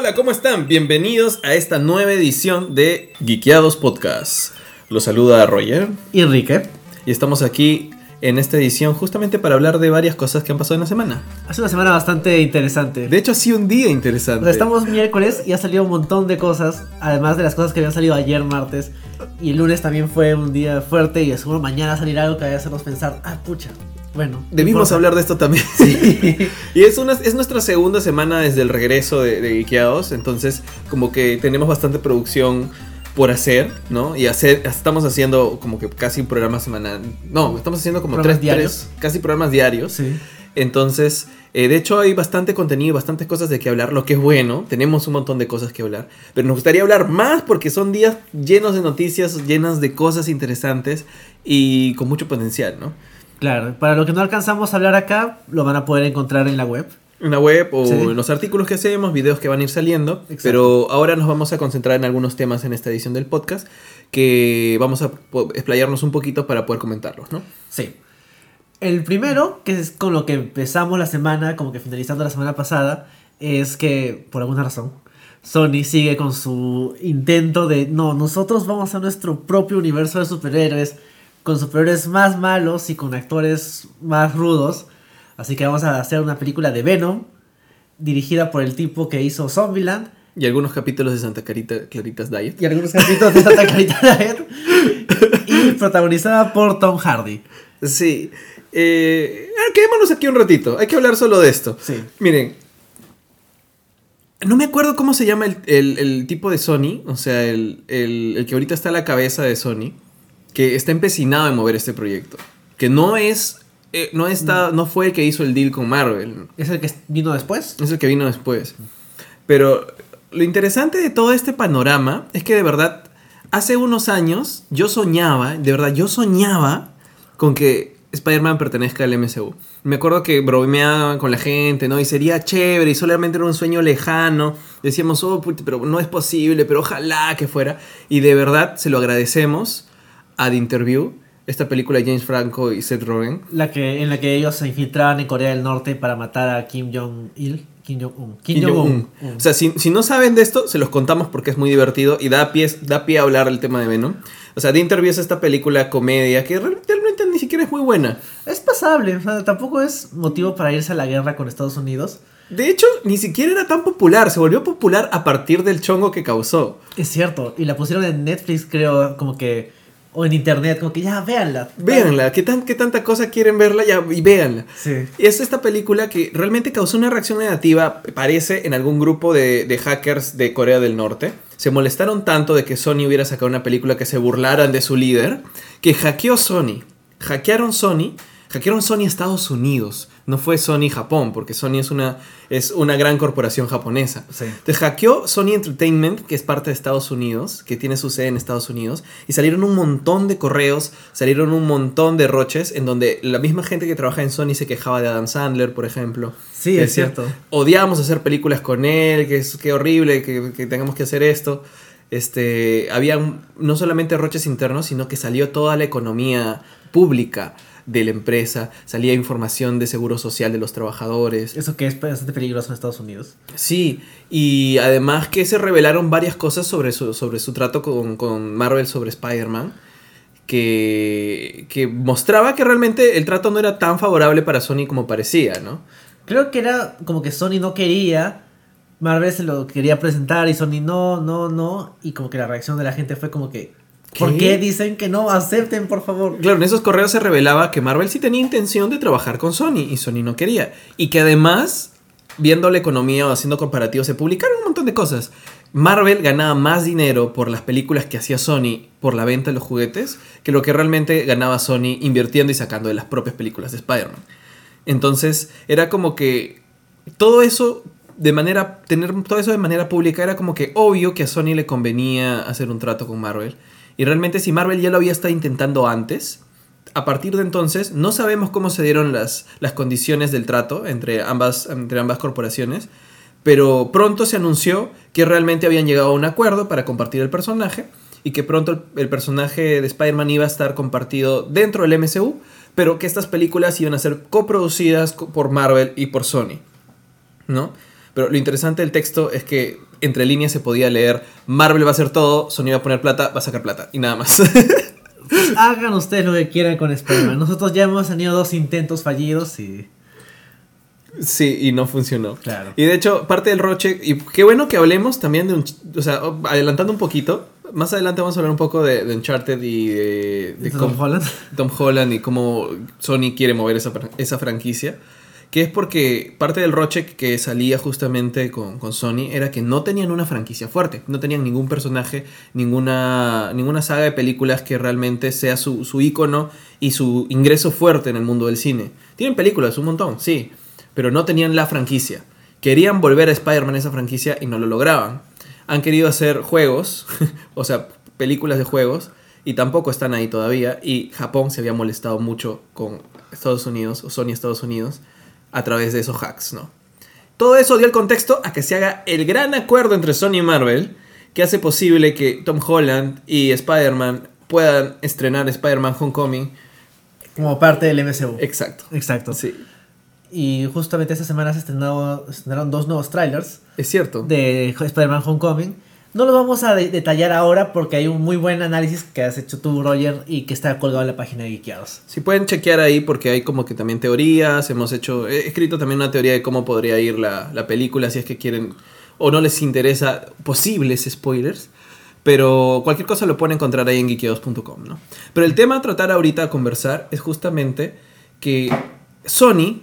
Hola, ¿cómo están? Bienvenidos a esta nueva edición de Geekeados Podcast. Los saluda Roger y Enrique. Y estamos aquí en esta edición justamente para hablar de varias cosas que han pasado en la semana. Ha sido una semana bastante interesante. De hecho, ha sido un día interesante. Estamos miércoles y ha salido un montón de cosas, además de las cosas que habían salido ayer martes. Y el lunes también fue un día fuerte y seguro mañana salirá algo que vaya a hacernos pensar, ah, pucha, bueno. Debimos hablar de esto también. Sí. y es, una, es nuestra segunda semana desde el regreso de, de entonces como que tenemos bastante producción por hacer, ¿no? Y hacer, estamos haciendo como que casi un programa semanal. No, estamos haciendo como tres diarios. casi programas diarios. Sí. Entonces, eh, de hecho hay bastante contenido, bastantes cosas de qué hablar, lo que es bueno. Tenemos un montón de cosas que hablar. Pero nos gustaría hablar más porque son días llenos de noticias, llenas de cosas interesantes y con mucho potencial, ¿no? Claro, para lo que no alcanzamos a hablar acá, lo van a poder encontrar en la web. En la web o en los artículos que hacemos, videos que van a ir saliendo. Pero ahora nos vamos a concentrar en algunos temas en esta edición del podcast que vamos a explayarnos un poquito para poder comentarlos, ¿no? Sí. El primero, que es con lo que empezamos la semana, como que finalizando la semana pasada, es que, por alguna razón, Sony sigue con su intento de, no, nosotros vamos a nuestro propio universo de superhéroes con superhéroes más malos y con actores más rudos. Así que vamos a hacer una película de Venom, dirigida por el tipo que hizo Zombieland. Y algunos capítulos de Santa Clarita, Claritas Diet. Y algunos capítulos de Santa Clarita Diet. y protagonizada por Tom Hardy. Sí. Eh, quedémonos aquí un ratito. Hay que hablar solo de esto. Sí. Miren. No me acuerdo cómo se llama el, tipo de Sony. O sea, el, el que ahorita está a la cabeza de Sony que está empecinado en mover este proyecto. Que no es. Eh, no, está, no fue el que hizo el deal con Marvel. ¿Es el que vino después? Es el que vino después. Pero lo interesante de todo este panorama es que de verdad, hace unos años yo soñaba, de verdad, yo soñaba con que Spider-Man pertenezca al MCU. Me acuerdo que bromeaban con la gente, ¿no? Y sería chévere, y solamente era un sueño lejano. Decíamos, oh, pero no es posible, pero ojalá que fuera. Y de verdad se lo agradecemos Ad Interview, esta película de James Franco y Seth Rogen. La que, en la que ellos se infiltraban en Corea del Norte para matar a Kim Jong-il. Kim Jong-un. Kim, Jong-un. o sea, si, no saben de esto, se los contamos porque es muy divertido y da pie, da pie a hablar el tema de Venom. O sea, The Interview es esta película comedia que realmente ni siquiera es muy buena. Es pasable, o sea, tampoco es motivo para irse a la guerra con Estados Unidos. De hecho, ni siquiera era tan popular, se volvió popular a partir del chongo que causó. Es cierto, y la pusieron en Netflix, creo, como que o en internet, como que ya véanla. Véanla, ¿qué, tan, qué tanta cosa quieren verla? Ya, y véanla. Sí. Y es esta película que realmente causó una reacción negativa, parece, en algún grupo de, de, hackers de Corea del Norte. Se molestaron tanto de que Sony hubiera sacado una película que se burlaran de su líder, que hackeó Sony. Hackearon Sony, hackearon Sony Estados Unidos no fue Sony Japón, porque Sony es una, es una gran corporación japonesa. Sí. Te hackeó Sony Entertainment, que es parte de Estados Unidos, que tiene su sede en Estados Unidos, y salieron un montón de correos, salieron un montón de roches, en donde la misma gente que trabaja en Sony se quejaba de Adam Sandler, por ejemplo. Sí, es cierto. Odiábamos hacer películas con él, que es que horrible que, que tengamos que hacer esto. Este, había no solamente roches internos, sino que salió toda la economía pública de la empresa, salía información de seguro social de los trabajadores. Eso que es bastante peligroso en Estados Unidos. Sí, y además que se revelaron varias cosas sobre su, sobre su trato con, Marvel sobre Spider-Man. Que, que mostraba que realmente el trato no era tan favorable para Sony como parecía, ¿no? Creo que era como que Sony no quería, Marvel se lo quería presentar y Sony no, no, no, y como que la reacción de la gente fue como que, ¿Por qué dicen que no? Acepten, por favor. Claro, en esos correos se revelaba que Marvel sí tenía intención de trabajar con Sony y Sony no quería. Y que además, viendo la economía o haciendo comparativos, se publicaron un montón de cosas. Marvel ganaba más dinero por las películas que hacía Sony por la venta de los juguetes que lo que realmente ganaba Sony invirtiendo y sacando de las propias películas de Spider-Man. Entonces, era como que todo eso de manera tener todo eso de manera pública era como que obvio que a Sony le convenía hacer un trato con Marvel y realmente si Marvel ya lo había estado intentando antes, a partir de entonces no sabemos cómo se dieron las, las condiciones del trato entre ambas, entre ambas corporaciones, pero pronto se anunció que realmente habían llegado a un acuerdo para compartir el personaje y que pronto el, personaje de Spider-Man iba a estar compartido dentro del MCU, pero que estas películas iban a ser coproducidas por Marvel y por Sony, ¿no? Pero lo interesante del texto es que entre líneas se podía leer, Marvel va a hacer todo, Sony va a poner plata, va a sacar plata, y nada más. Hagan ustedes lo que quieran con Spider-Man. Nosotros ya hemos tenido dos intentos fallidos y... Sí, y no funcionó. Claro. Y de hecho, parte del Roche, y qué bueno que hablemos también de un, o sea, adelantando un poquito, más adelante vamos a hablar un poco de, de Uncharted y de, de Tom cómo- Holland. Tom Holland y cómo Sony quiere mover esa, esa franquicia. Que es porque parte del roche que salía justamente con, con Sony era que no tenían una franquicia fuerte. No tenían ningún personaje, ninguna, ninguna saga de películas que realmente sea su, su ícono y su ingreso fuerte en el mundo del cine. Tienen películas, un montón, sí. Pero no tenían la franquicia. Querían volver a Spider-Man esa franquicia y no lo lograban. Han querido hacer juegos, o sea, películas de juegos, y tampoco están ahí todavía. Y Japón se había molestado mucho con Estados Unidos, o Sony Estados Unidos, a través de esos hacks, ¿no? Todo eso dio el contexto a que se haga el gran acuerdo entre Sony y Marvel, que hace posible que Tom Holland y Spider-Man puedan estrenar Spider-Man Homecoming. Como parte del MCU. Exacto. Exacto. Sí, Y justamente esta semana se estrenaron dos nuevos trailers es cierto. de Spider-Man Homecoming. No lo vamos a de- detallar ahora porque hay un muy buen análisis que has hecho tú, Roger, y que está colgado en la página de Geekeados. Si pueden chequear ahí porque hay como que también teorías, hemos hecho, he escrito también una teoría de cómo podría ir la, la película si es que quieren o no les interesa posibles spoilers. Pero cualquier cosa lo pueden encontrar ahí en geekeados.com, ¿no? Pero el tema a tratar ahorita a conversar es justamente que Sony,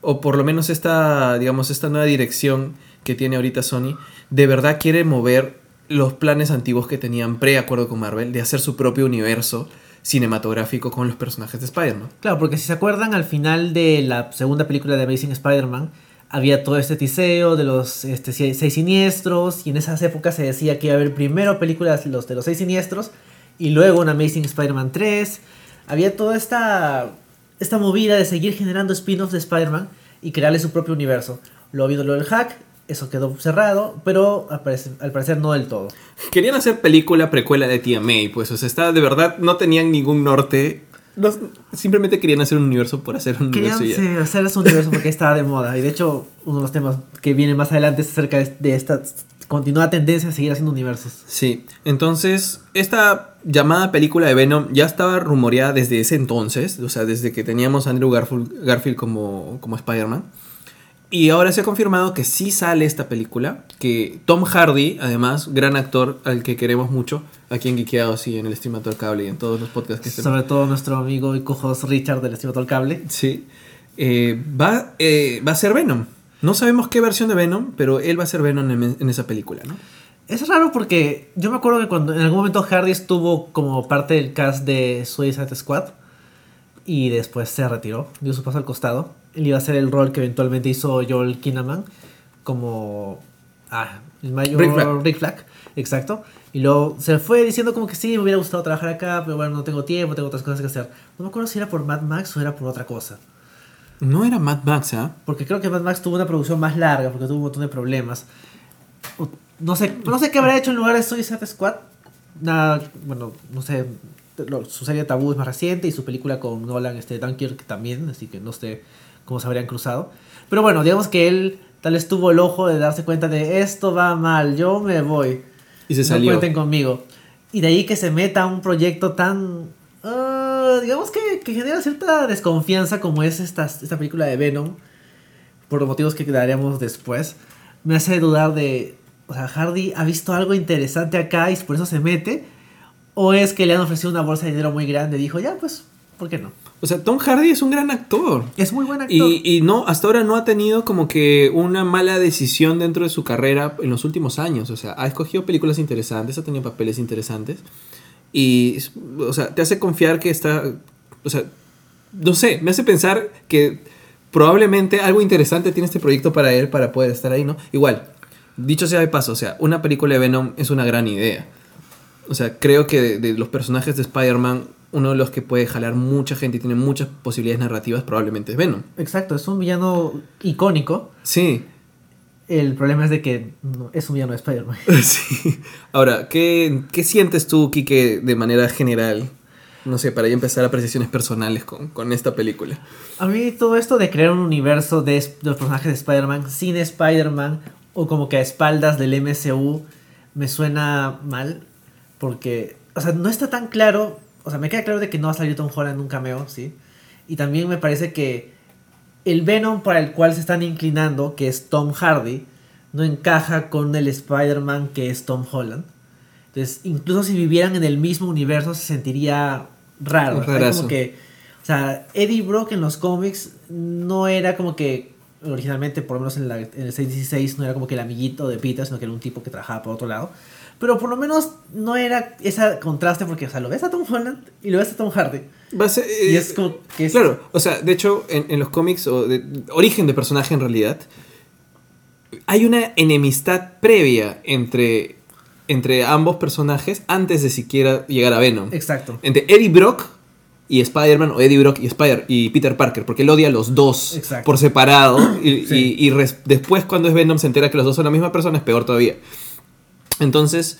o por lo menos esta, digamos, esta nueva dirección que tiene ahorita Sony, de verdad quiere mover los planes antiguos que tenían pre-acuerdo con Marvel de hacer su propio universo cinematográfico con los personajes de Spider-Man. Claro, porque si se acuerdan, al final de la segunda película de Amazing Spider-Man, había todo este tiseo de los este, seis siniestros, y en esas épocas se decía que iba a haber primero películas los de los seis siniestros, y luego un Amazing Spider-Man 3. Había toda esta, esta movida de seguir generando spin-offs de Spider-Man y crearle su propio universo. Luego vino lo del hack, eso quedó cerrado, pero al parecer, al parecer no del todo. Querían hacer película precuela de Tia May, pues, o sea, está, de verdad no tenían ningún norte. No- simplemente querían hacer un universo por hacer un Querían universo sí, hacer su universo porque estaba de moda. Y de hecho, uno de los temas que viene más adelante es acerca de- esta continuada tendencia a seguir haciendo universos. Sí, entonces esta llamada película de Venom ya estaba rumoreada desde ese entonces, o sea, desde que teníamos a Andrew Garfield, Garfield como, como Spider-Man. Y ahora se ha confirmado que sí sale esta película, que Tom Hardy, además, gran actor al que queremos mucho, aquí en Geekeados y en el Streamator Cable y en todos los podcasts que estén. Sobre todo nuestro amigo y cojos Richard del el Cable. Sí, eh, va, eh, va a ser Venom. No sabemos qué versión de Venom, pero él va a ser Venom en, en esa película, ¿no? Es raro porque yo me acuerdo que cuando en algún momento Hardy estuvo como parte del cast de Suicide Squad y después se retiró, dio su paso al costado. Él iba a hacer el rol que eventualmente hizo Joel Kinnaman como ah, el mayor Rick Flag. Rick Flag, exacto. Y luego se fue diciendo como que sí, me hubiera gustado trabajar acá, pero bueno, no tengo tiempo, tengo otras cosas que hacer. No me acuerdo si era por Mad Max o era por otra cosa. No era Mad Max, ¿ah? Porque creo que Mad Max tuvo una producción más larga, porque tuvo un montón de problemas. No sé, no sé qué habrá hecho en lugar de Suicide Squad. Nada, bueno, no sé. su serie Tabú es más reciente y su película con Nolan, este, Dunkirk también, así que no sé cómo se habrían cruzado. Pero bueno, digamos que él tal vez tuvo el ojo de darse cuenta de esto va mal, yo me voy. Y se no salió. cuenten conmigo. Y de ahí que se meta a un proyecto tan. ah, digamos que, que genera cierta desconfianza como es esta, esta película de Venom. Por los motivos que daremos después. Me hace dudar de. O sea, Hardy ha visto algo interesante acá y por eso se mete. O es que le han ofrecido una bolsa de dinero muy grande y dijo, ya, pues, ¿por qué no? O sea, Tom Hardy es un gran actor. Es muy buen actor. Y, y no, hasta ahora no ha tenido como que una mala decisión dentro de su carrera en los últimos años. O sea, ha escogido películas interesantes, ha tenido papeles interesantes. Y, o sea, te hace confiar que está. O sea, no sé, me hace pensar que probablemente algo interesante tiene este proyecto para él para poder estar ahí, ¿no? Igual, dicho sea de paso, o sea, una película de Venom es una gran idea. O sea, creo que de, de los personajes de Spider-Man, uno de los que puede jalar mucha gente y tiene muchas posibilidades narrativas probablemente es Venom. Exacto, es un villano icónico. Sí, El problema es de que es un villano de Spider-Man. sí. Ahora, ¿qué, qué sientes tú, Kike, de manera general no sé, para ya empezar apreciaciones personales con, con esta película. A mí todo esto de crear un universo de, de los personajes de Spider-Man sin Spider-Man o como que a espaldas del MCU me suena mal porque, o sea, no está tan claro, o sea, me queda claro de que no va a salir Tom Holland en un cameo, ¿sí? Y también me parece que el Venom para el cual se están inclinando, que es Tom Hardy, no encaja con el Spider-Man que es Tom Holland. Entonces, incluso si vivieran en el mismo universo, se sentiría raro. Como que, o sea, Eddie Brock en los cómics no era como que, originalmente, por lo menos en, la- en el 616, no era como que el amiguito de Peter, sino que era un tipo que trabajaba por otro lado. Pero por lo menos no era ese contraste porque, o sea, lo ves a Tom Holland y lo ves a Tom Hardy. Va a ser, Y eh, es como que es... Claro, o sea, de hecho, en, en los cómics, o de origen de personaje en realidad, hay una enemistad previa entre, entre ambos personajes antes de siquiera llegar a Venom. Exacto. Entre Eddie Brock y Spider-Man, o Eddie Brock y, Spider y Peter Parker, porque él odia a los dos Exacto. por separado, y, Sí. y- después cuando es Venom se entera que los dos son la misma persona, es peor todavía. Entonces,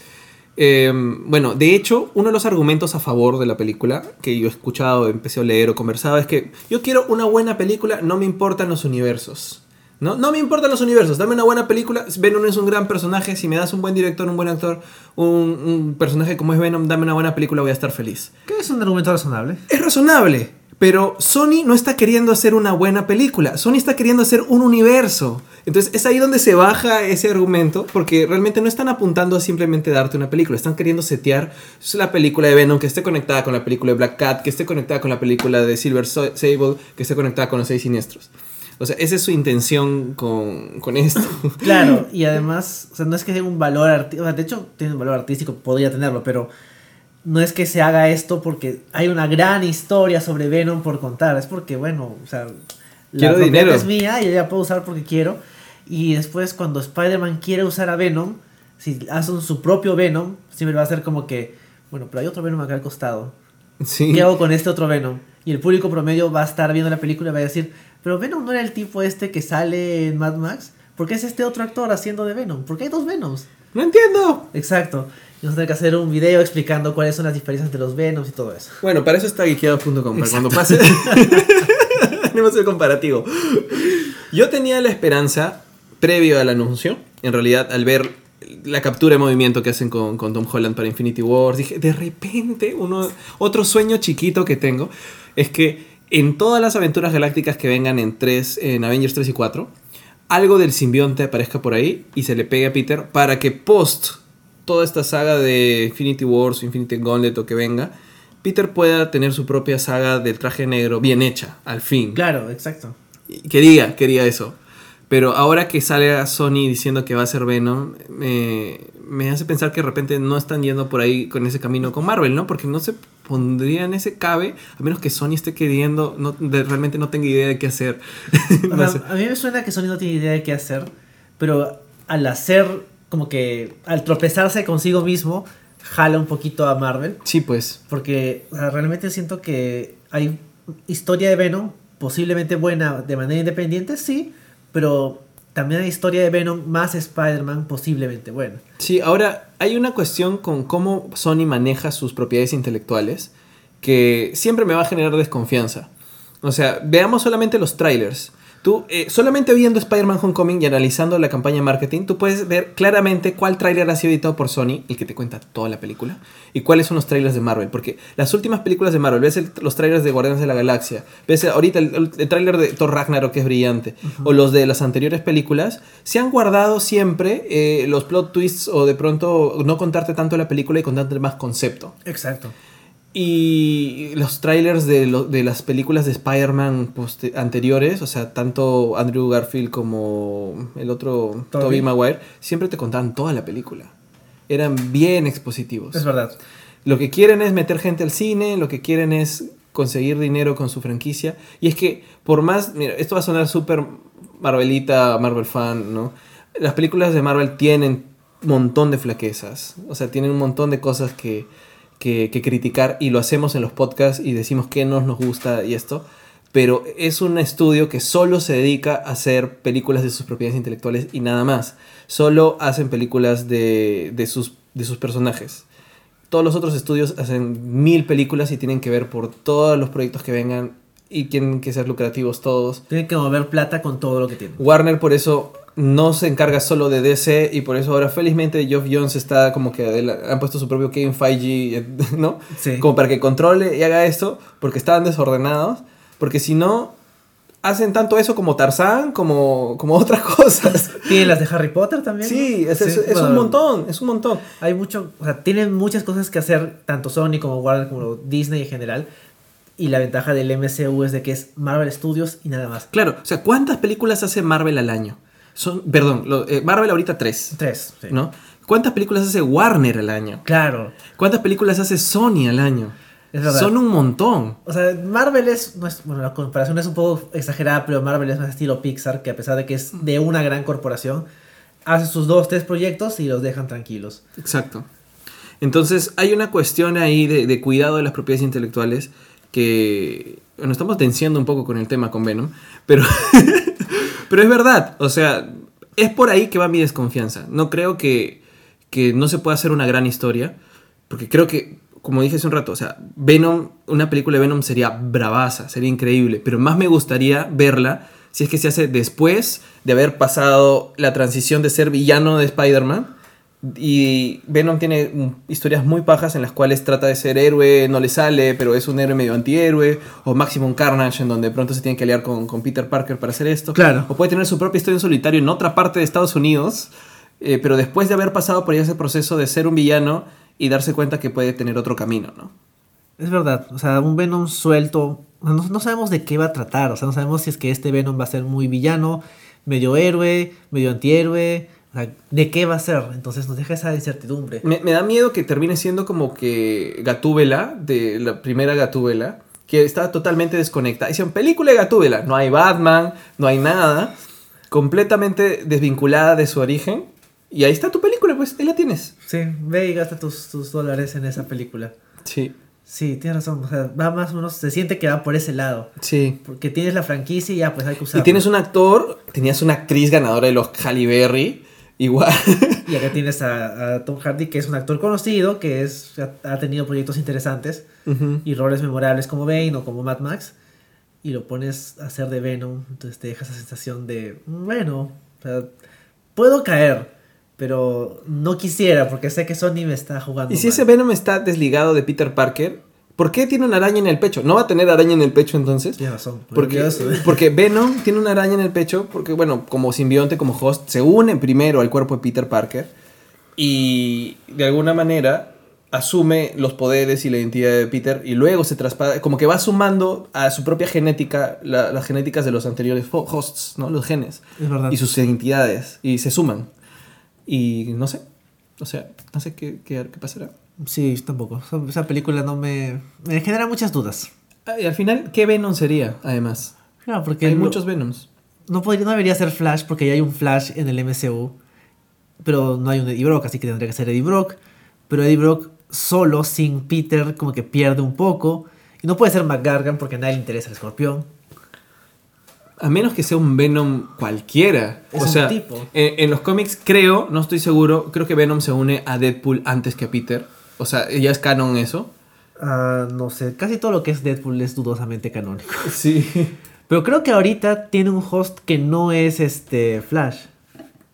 eh, bueno, de hecho, uno de los argumentos a favor de la película que yo he escuchado, empecé a leer o conversado es que yo quiero una buena película, no me importan los universos. ¿No? no me importan los universos, dame una buena película. Venom es un gran personaje, si me das un buen director, un buen actor, un, un personaje como es Venom, dame una buena película, voy a estar feliz. Que es un argumento razonable. Es razonable, pero Sony no está queriendo hacer una buena película, Sony está queriendo hacer un universo. Entonces es ahí donde se baja ese argumento, porque realmente no están apuntando a simplemente darte una película, están queriendo setear la película de Venom que esté conectada con la película de Black Cat, que esté conectada con la película de Silver Sable, que esté conectada con los seis siniestros. O sea, esa es su intención con, con esto. Claro, y además, o sea, no es que tenga un valor artístico, de hecho tiene un valor artístico, podría tenerlo, pero no es que se haga esto porque hay una gran historia sobre Venom por contar, es porque, bueno, o sea, la dinero. es mía y yo la puedo usar porque quiero, y después cuando Spider-Man quiere usar a Venom, si hacen su propio Venom, siempre va a ser como que, bueno, pero hay otro Venom acá al costado, Sí. ¿qué hago con este otro Venom? Y el público promedio va a estar viendo la película y va a decir, pero Venom no era el tipo este que sale en Mad Max. ¿Por qué es este otro actor haciendo de Venom? ¿Por qué hay dos Venoms? No entiendo. Exacto. Y vamos a tener que hacer un video explicando cuáles son las diferencias entre los Venoms y todo eso. Bueno, para eso está geekeado.com. Para cuando pase. Haremos el comparativo. Yo tenía la esperanza, previo al anuncio, en realidad, al ver la captura de movimiento que hacen con, con Tom Holland para Infinity Wars, dije, de repente, uno, otro sueño chiquito que tengo es que en todas las aventuras galácticas que vengan en, 3, en Avengers 3 y 4, algo del simbionte aparezca por ahí y se le pegue a Peter para que post toda esta saga de Infinity Wars, Infinity Gauntlet o que venga, Peter pueda tener su propia saga del traje negro bien hecha, al fin. Claro, exacto. Quería, quería eso. Pero ahora que sale a Sony diciendo que va a ser Venom, me, me hace pensar que de repente no están yendo por ahí con ese camino con Marvel, ¿no? Porque no se pondría en ese cabe, a menos que Sony esté queriendo, no, de- realmente no tenga idea de qué hacer. O sea, a mí me suena que Sony no tiene idea de qué hacer, pero al hacer, como que al tropezarse consigo mismo, jala un poquito a Marvel. Sí, pues. Porque o sea, realmente siento que hay historia de Venom, posiblemente buena de manera independiente, sí, pero también hay historia de Venom más Spider-Man, posiblemente buena. Sí, ahora hay una cuestión con cómo Sony maneja sus propiedades intelectuales que siempre me va a generar desconfianza. O sea, veamos solamente los trailers. Tú, eh, solamente viendo Spider-Man Homecoming y analizando la campaña de marketing, tú puedes ver claramente cuál trailer ha sido editado por Sony, el que te cuenta toda la película, y cuáles son los trailers de Marvel. Porque las últimas películas de Marvel, ves el- los trailers de Guardianes de la Galaxia, ves ahorita el, el, trailer de Thor Ragnarok, que es brillante, o los de las anteriores películas, se han guardado siempre eh, los plot twists o de pronto no contarte tanto la película y contarte más concepto. Exacto. Y los trailers de, lo- de las películas de Spider-Man anteriores, o sea, tanto Andrew Garfield como el otro. Tobey Maguire, siempre te contaban toda la película. Eran bien expositivos. Es verdad. Lo que quieren es meter gente al cine, lo que quieren es conseguir dinero con su franquicia. Y es que, por más, mira, esto va a sonar súper Marvelita, Marvel fan, ¿no? Las películas de Marvel tienen un montón de flaquezas, o sea, tienen un montón de cosas que, que, que criticar y lo hacemos en los podcasts y decimos que nos nos gusta y esto. Pero es un estudio que solo se dedica a hacer películas de sus propiedades intelectuales y nada más. Solo hacen películas de, de sus, de sus personajes todos los otros estudios hacen mil películas y tienen que ver por todos los proyectos que vengan y tienen que ser lucrativos todos. Tienen que mover plata con todo lo que tienen. Warner por eso no se encarga solo de DC y por eso ahora felizmente Geoff Jones está como que han puesto su propio Kevin Feige, ¿no? Sí. Como para que controle y haga esto porque estaban desordenados, porque si no hacen tanto eso como Tarzán, como, como otras cosas. Tienen las de Harry Potter también. Sí, ¿no? es, es- Sí, es un bueno, montón, es un montón. Hay mucho, o sea, tienen muchas cosas que hacer, tanto Sony como Warner, como Disney en general. Y la ventaja del MCU es de que es Marvel Studios y nada más. Claro, o sea, ¿cuántas películas hace Marvel al año? Son, perdón, lo- eh, Marvel ahorita tres, Tres. sí. ¿no? ¿Cuántas películas hace Warner al año? Claro. ¿Cuántas películas hace Sony al año? Es verdad. Son un montón. O sea, Marvel es, no es- bueno, la comparación es un poco exagerada, pero Marvel es más estilo Pixar, que a pesar de que es de una gran corporación, hace sus dos, tres proyectos y los dejan tranquilos. Exacto. Entonces hay una cuestión ahí de, de cuidado de las propiedades intelectuales que, bueno, estamos tensiando un poco con el tema con Venom, pero, pero es verdad, o sea, es por ahí que va mi desconfianza. No creo que, que no se pueda hacer una gran historia, porque creo que, como dije hace un rato, o sea, Venom, una película de Venom sería bravaza, sería increíble, pero más me gustaría verla si es que se hace después de haber pasado la transición de ser villano de Spider-Man. Y Venom tiene historias muy pajas en las cuales trata de ser héroe, no le sale, pero es un héroe medio antihéroe. O Maximum Carnage, en donde de pronto se tiene que aliar con, con Peter Parker para hacer esto. Claro. O puede tener su propia historia en solitario en otra parte de Estados Unidos, eh, pero después de haber pasado por ese proceso de ser un villano y darse cuenta que puede tener otro camino, ¿no? Es verdad, o sea, un Venom suelto, no, no sabemos de qué va a tratar, o sea, no sabemos si es que este Venom va a ser muy villano, medio héroe, medio antihéroe, o sea, de qué va a ser, entonces nos deja esa incertidumbre. Me, me da miedo que termine siendo como que Gatúbela, de la primera Gatúbela, que está totalmente desconectada. Hicieron película de Gatúbela, no hay Batman, no hay nada, completamente desvinculada de su origen. Y ahí está tu película, pues, ahí la tienes. Sí, ve y gasta tus, tus dólares en esa película. Sí, Sí, tienes razón, o sea, va más o menos, se siente que va por ese lado, sí. porque tienes la franquicia y ya, pues hay que usarla. Y tienes un actor, tenías una actriz ganadora de los Halle Berry, igual. Y acá tienes a, a Tom Hardy, que es un actor conocido, que es, ha, ha tenido proyectos interesantes y roles memorables como Bane o como Mad Max, y lo pones a hacer de Venom, entonces te deja esa sensación de, "Mm, bueno, o sea, puedo caer, pero no quisiera porque sé que Sony me está jugando. Y si mal". ese Venom está desligado de Peter Parker, ¿por qué tiene una araña en el pecho? ¿No va a tener araña en el pecho entonces? Tienes razón. Porque, porque Venom tiene una araña en el pecho, porque bueno, como simbionte, como host, se une primero al cuerpo de Peter Parker y de alguna manera asume los poderes y la identidad de Peter y luego se traspasa, como que va sumando a su propia genética, la- las genéticas de los anteriores ho- hosts, ¿no? Los genes Es verdad. y sus identidades y se suman. Y no sé, o sea, no sé qué, qué, qué pasará. Sí, yo tampoco. Esa- película no me... Me genera muchas dudas. Ah, Y al final, ¿qué Venom sería, además? Claro, porque Hay lo- muchos Venoms. no, podría, no debería ser Flash porque ya hay un Flash en el MCU. Pero no hay un Eddie Brock, así que tendría que ser Eddie Brock. Pero Eddie Brock solo, sin Peter, como que pierde un poco. Y no puede ser McGargan porque a nadie le interesa el escorpión. A menos que sea un Venom cualquiera. Es o sea, tipo. En, en los cómics creo, no estoy seguro, creo que Venom se une a Deadpool antes que a Peter. O sea, ya es canon eso. Ah, no sé, casi todo lo que es Deadpool es dudosamente canónico. Sí. Pero creo que ahorita tiene un host que no es este Flash.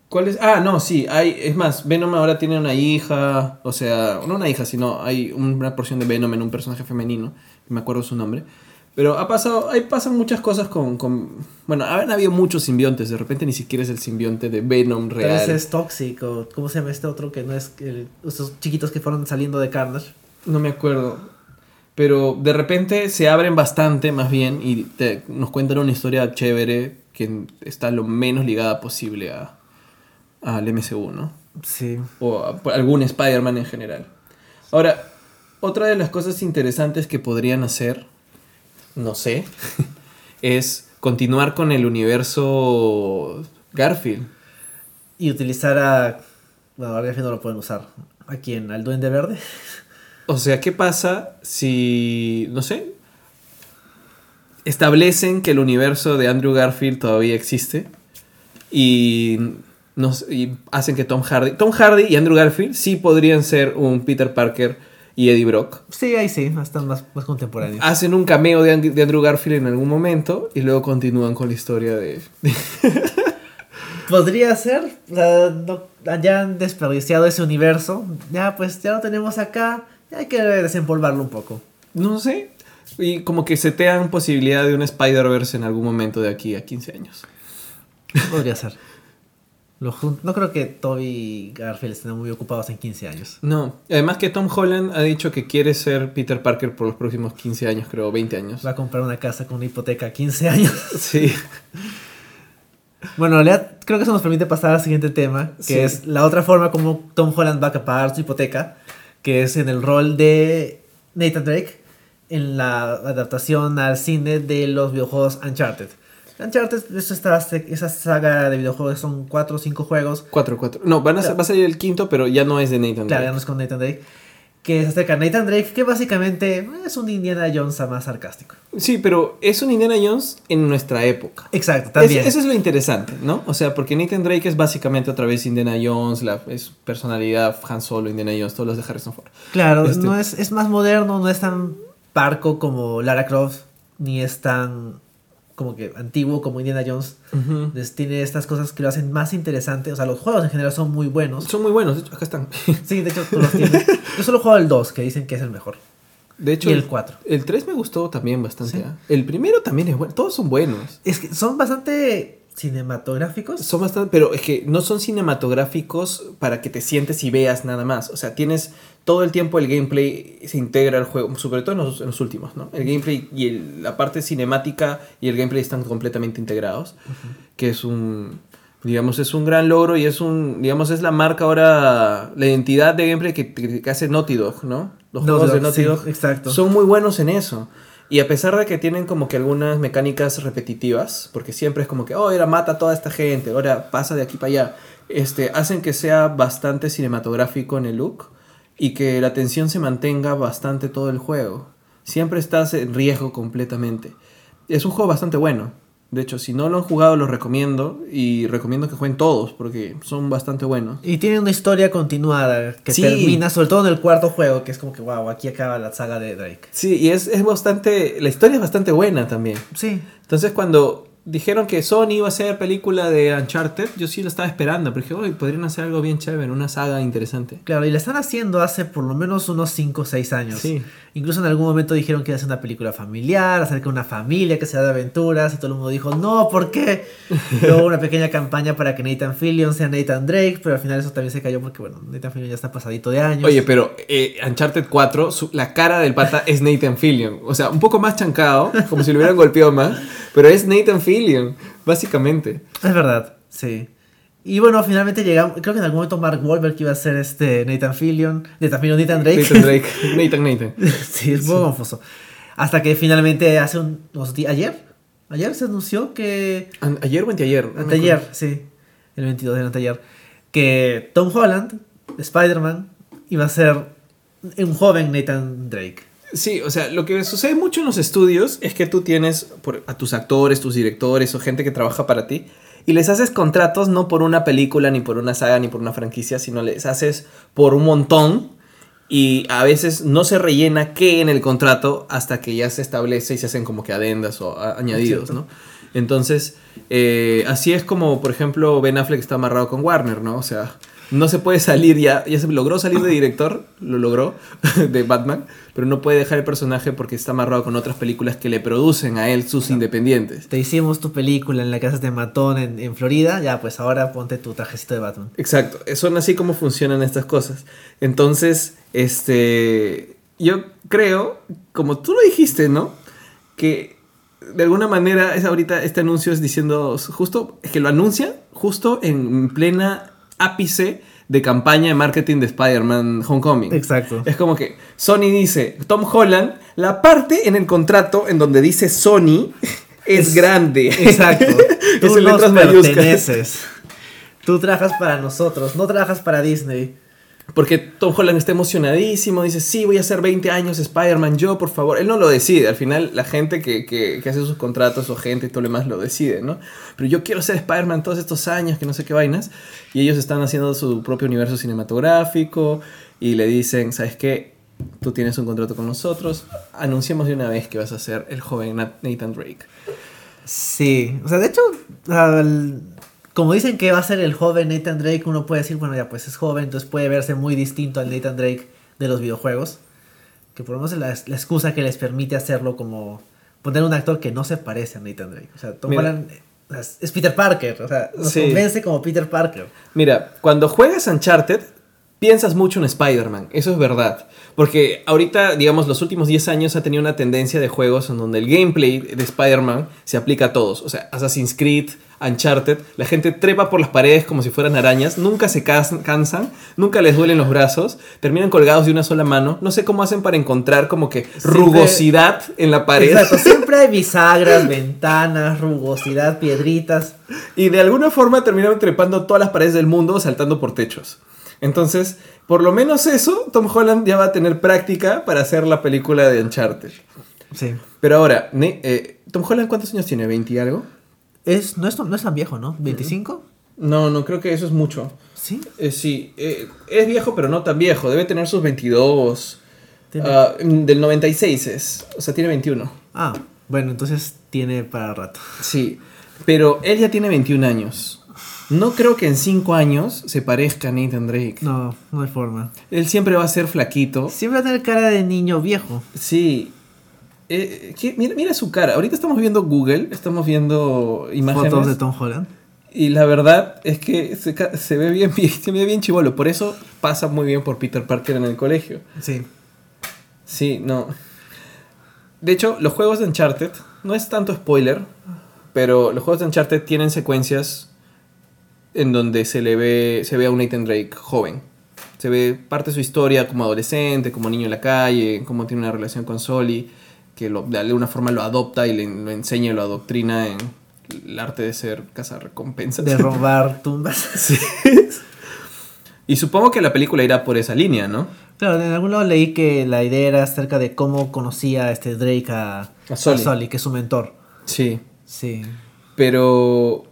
¿Cuál es? Ah, no, sí. Hay, es más, Venom ahora tiene una hija. O sea, no una hija, sino hay una porción de Venom en un personaje femenino. No me acuerdo su nombre. Pero ha pasado, ahí pasan muchas cosas con, con- Bueno, han habido muchos simbiontes. De repente ni siquiera es el simbionte de Venom real. vez es Toxic o ¿cómo se llama este otro que no es el- esos chiquitos que fueron saliendo de Carnage? No me acuerdo. Pero de repente se abren bastante, más bien, y te- nos cuentan una historia chévere que está lo menos ligada posible a, al MCU, ¿no? Sí. O a, a algún Spider-Man en general. Ahora, otra de las cosas interesantes que podrían hacer, no sé, es continuar con el universo Garfield. Y utilizar a. Bueno, ahora ya no lo pueden usar. ¿A quién? ¿Al Duende Verde? O sea, ¿qué pasa si, no sé, establecen que el universo de Andrew Garfield todavía existe y, nos, y hacen que Tom Hardy, Tom Hardy y Andrew Garfield sí podrían ser un Peter Parker y Eddie Brock. Sí, ahí sí, están más, más contemporáneos. Hacen un cameo de, Andy- de Andrew Garfield en algún momento y luego continúan con la historia de... Podría ser, sea, no- ya han desperdiciado ese universo. Ya, pues ya lo tenemos acá. Ya hay que desempolvarlo un poco. No sé. Y como que setean posibilidad de un Spider-Verse en algún momento de aquí a 15 años. Podría ser. Lo no creo que Toby y Garfield estén muy ocupados en 15 años. No. Además que Tom Holland ha dicho que quiere ser Peter Parker por los próximos 15 años, creo, 20 años. Va a comprar una casa con una hipoteca a 15 años. Sí. Bueno, creo que eso nos permite pasar al siguiente tema, que Sí. es la otra forma como Tom Holland va a pagar su hipoteca, que es en el rol de Nathan Drake en la adaptación al cine de los videojuegos Uncharted. Uncharted es esta, esa saga de videojuegos, son 4 o 5 juegos 4, 4. No, van a, Claro. va a salir el quinto, pero ya no es de Nathan Claro, ya Drake. no es con Nathan Drake. Que se acerca a Nathan Drake, que básicamente es un Indiana Jones más sarcástico. Sí, pero es un Indiana Jones en nuestra época. Exacto, también. Es- eso es lo interesante, ¿no? O sea, porque Nathan Drake es básicamente otra vez Indiana Jones, la es personalidad Han Solo, Indiana Jones, todos los de Harrison Ford. Claro, Este- no es, es más moderno, no es tan parco como Lara Croft, ni es tan como que antiguo como Indiana Jones. Entonces, tiene estas cosas que lo hacen más interesante. O sea, los juegos en general son muy buenos. Son muy buenos, de hecho, acá están. Sí, de hecho, tú los tienes. Yo solo juego el 2, que dicen que es el mejor. De hecho, Y el 4. El 3 me gustó también bastante. Sí. ¿ah? El primero también es bueno. Todos son buenos. Es que son bastante cinematográficos. Son bastante, pero es que no son cinematográficos para que te sientes y veas nada más. O sea, tienes todo el tiempo el gameplay se integra al juego, sobre todo en los, en los últimos, ¿no? El gameplay y el- la parte cinemática y el gameplay están completamente integrados, que es un, digamos, es un gran logro y es un, digamos, es la marca ahora, la identidad de gameplay que, que- hace Naughty Dog, ¿no? Los juegos de Naughty sí, Dog exacto. son muy buenos en eso. Y a pesar de que tienen como que algunas mecánicas repetitivas, porque siempre es como que, oh, ahora mata a toda esta gente, ahora pasa de aquí para allá, este, hacen que sea bastante cinematográfico en el look y que la tensión se mantenga bastante todo el juego. Siempre estás en riesgo completamente. Es un juego bastante bueno. De hecho, si no lo han jugado, lo recomiendo y recomiendo que jueguen todos porque son bastante buenos. Y tiene una historia continuada que Sí. termina, sobre todo en el cuarto juego, que es como que, wow, aquí acaba la saga de Drake. Sí, y es, es bastante... La historia es bastante buena también. Sí, Entonces cuando dijeron que Sony iba a hacer película de Uncharted, yo sí lo estaba esperando, pero dije, "Uy, podrían hacer algo bien chévere, una saga interesante. claro, y la están haciendo hace por lo menos unos 5 o 6 años. Sí. Incluso en algún momento dijeron que iba a ser una película familiar, acerca de una familia que se da de aventuras, y todo el mundo dijo, no, ¿por qué? Luego una pequeña campaña para que Nathan Fillion sea Nathan Drake, pero al final eso también se cayó porque, bueno, Nathan Fillion ya está pasadito de años. Oye, pero eh, Uncharted 4, su- la cara del pata es Nathan Fillion. O sea, un poco más chancado, como si lo hubieran golpeado más, pero es Nathan Fillion, básicamente. Es verdad, sí. Y bueno, finalmente llegamos, creo que en algún momento Mark Wahlberg iba a ser este Nathan Fillion, Nathan Fillion, Nathan Drake. Nathan Drake. Nathan Nathan. sí, es un poco confuso. Hasta que finalmente hace un- ayer, ayer se anunció que, ¿Ayer o anteayer? No anteayer, sí, el 22 de anteayer, que Tom Holland, Spider-Man, iba a ser un joven Nathan Drake. Sí, o sea, lo que sucede mucho en los estudios es que tú tienes por- a tus actores, tus directores o gente que trabaja para ti y les haces contratos no por una película, ni por una saga, ni por una franquicia, sino les haces por un montón y a veces no se rellena qué en el contrato hasta que ya se establece y se hacen como que adendas o añadidos. ¿no? Entonces, eh, así es como, por ejemplo, Ben Affleck está amarrado con Warner, ¿no? O sea, no se puede salir ya, ya se logró salir de director, lo logró, de Batman, pero no puede dejar el personaje porque está amarrado con otras películas que le producen a él sus independientes. Te hicimos tu película en la casa de Matón en, en Florida, ya pues ahora ponte tu trajecito de Batman. Exacto, son así como funcionan estas cosas. Entonces, este, yo creo, como tú lo dijiste, ¿no? Que de alguna manera es ahorita este anuncio es diciendo justo es que lo anuncian justo en plena ápice de campaña de marketing de Spider-Man Homecoming. Exacto. Es como que Sony dice, Tom Holland, la parte en el contrato en donde dice Sony es, Es- grande. Exacto. es Tú en letras perteneces. Tú trabajas para nosotros, no trabajas para Disney. Porque Tom Holland está emocionadísimo, dice, sí, voy a hacer 20 años Spider-Man, yo, por favor. Él no lo decide, al final la gente que, que- que hace sus contratos o gente y todo lo demás lo decide, ¿no? Pero yo quiero ser Spider-Man todos estos años, que no sé qué vainas. Y ellos están haciendo su propio universo cinematográfico y le dicen, ¿sabes qué? tú tienes un contrato con nosotros, anunciamos de una vez que vas a ser el joven Nathan Drake. Sí, o sea, de hecho, al- como dicen que va a ser el joven Nathan Drake, uno puede decir, bueno, ya pues es joven, entonces puede verse muy distinto al Nathan Drake de los videojuegos. Que por lo menos es la, la excusa que les permite hacerlo como poner un actor que no se parece a Nathan Drake. O sea, Tom. Holland es Peter Parker, o sea, nos Sí. convence como Peter Parker. Mira, cuando juegas Uncharted, piensas mucho en Spider-Man, eso es verdad. Porque ahorita, digamos, los últimos 10 años ha tenido una tendencia de juegos en donde el gameplay de Spider-Man se aplica a todos. O sea, Assassin's Creed, Uncharted, la gente trepa por las paredes como si fueran arañas, nunca se cansan, nunca les duelen los brazos, terminan colgados de una sola mano. No sé cómo hacen para encontrar como que rugosidad en la pared. Exacto, siempre hay bisagras, ventanas, rugosidad, piedritas. Y de alguna forma terminaron trepando todas las paredes del mundo saltando por techos. Entonces, por lo menos eso, Tom Holland ya va a tener práctica para hacer la película de Uncharted. Sí. Pero ahora, eh, Tom Holland, ¿cuántos años tiene? ¿20 y algo? Es, no, es, no es tan viejo, ¿no? ¿25? No, no, creo que eso es mucho. Sí. Eh, sí, eh, es viejo, pero no tan viejo. Debe tener sus 22. Tiene- Ah, del 96 es. O sea, tiene 21. Ah, bueno, entonces tiene para rato. Sí, pero él ya tiene 21 años. No creo que en 5 años se parezca a Nathan Drake. No, no hay forma. Él siempre va a ser flaquito. Siempre va a tener cara de niño viejo. Sí. Eh. Mira, mira su cara. Ahorita estamos viendo Google, estamos viendo imágenes. Fotos de Tom Holland. Y la verdad es que se, se ve bien- se ve bien chivolo. Por eso pasa muy bien por Peter Parker en el colegio. Sí. Sí, no. De hecho, los juegos de Uncharted, no es tanto spoiler, pero los juegos de Uncharted tienen secuencias en donde se le ve, se ve a un Nathan Drake joven. Se ve parte de su historia como adolescente, como niño en la calle, cómo tiene una relación con Soli, que lo- de alguna forma lo adopta y le, lo enseña y lo adoctrina en el arte de ser cazarrecompensas. De robar tumbas. Sí. Y supongo que la película irá por esa línea, ¿no? Claro, en algún lado leí que la idea era acerca de cómo conocía este Drake a, A Sully. que es su mentor. Sí. Sí. Pero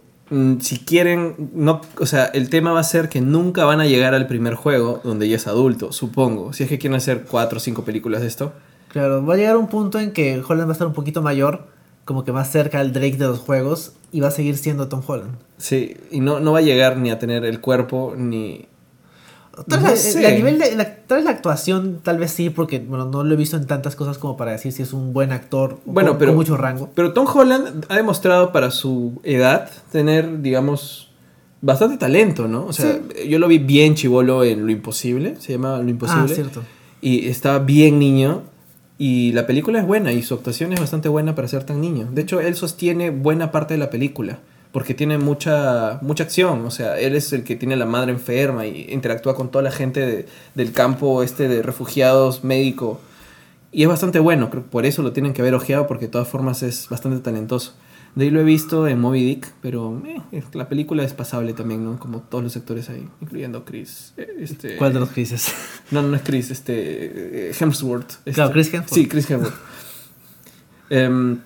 si quieren, no, o sea, el tema va a ser que nunca van a llegar al primer juego donde ya es adulto, supongo. Si es que quieren hacer cuatro o cinco películas de esto. Claro, va a llegar un punto en que Holland va a estar un poquito mayor, como que más cerca al Drake de los juegos, y va a seguir siendo Tom Holland. Sí, y no, no va a llegar ni a tener el cuerpo ni... Tal No vez sé. la, a nivel de, la, tal vez la actuación, tal vez sí, porque bueno, no lo he visto en tantas cosas como para decir si es un buen actor o Bueno, con, pero- con mucho rango. Pero Tom Holland ha demostrado para su edad tener, digamos, bastante talento, ¿no? O sea, yo lo vi bien chivolo en Lo Imposible, se llama Lo Imposible. Ah, cierto. Y estaba bien niño. Y la película es buena y su actuación es bastante buena para ser tan niño. De hecho, él sostiene buena parte de la película. Porque tiene mucha, mucha acción. O sea, él es el que tiene la madre enferma y interactúa con toda la gente de- del campo este de refugiados médico. Y es bastante bueno. Creo por eso lo tienen que haber ojeado porque de todas formas es bastante talentoso. De ahí lo he visto en Moby Dick, pero eh, la película es pasable también, ¿no? Como todos los actores ahí, incluyendo Chris. eh, Este, ¿Cuál de los crisis? no, no es Chris, este. eh, Hemsworth. este. Claro, Chris Hemsworth. Sí, Chris Hemsworth. Em,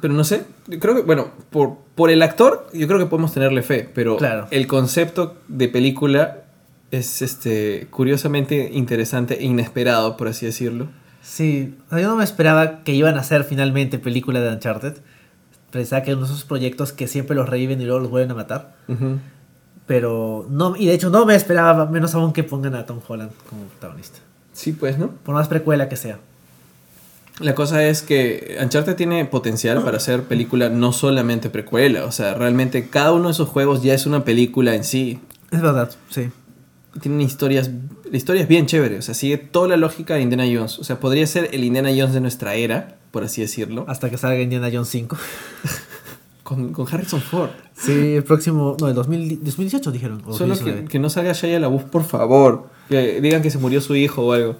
pero no sé, creo que, bueno, por, por el actor, yo creo que podemos tenerle fe, pero Claro. el concepto de película es este curiosamente interesante e inesperado, por así decirlo. Sí, yo no me esperaba que iban a hacer finalmente película de Uncharted. Pensaba que eran esos proyectos que siempre los reviven y luego los vuelven a matar. Pero no, y de hecho no me esperaba, menos aún que pongan a Tom Holland como protagonista. Sí, pues, ¿no? Por más precuela que sea. La cosa es que Uncharted tiene potencial para hacer película no solamente precuela, o sea, realmente cada uno de esos juegos ya es una película en sí. Es verdad, sí. tienen historias, la historia es bien chévere, o sea, sigue toda la lógica de Indiana Jones, o sea, podría ser el Indiana Jones de nuestra era, por así decirlo, Hasta que salga Indiana Jones 5. con, con Harrison Ford. Sí, el próximo. No, el 2000 2018 dijeron. Solo que, 2019. que no salga Shia LaBeouf, por favor, que digan que se murió su hijo o algo.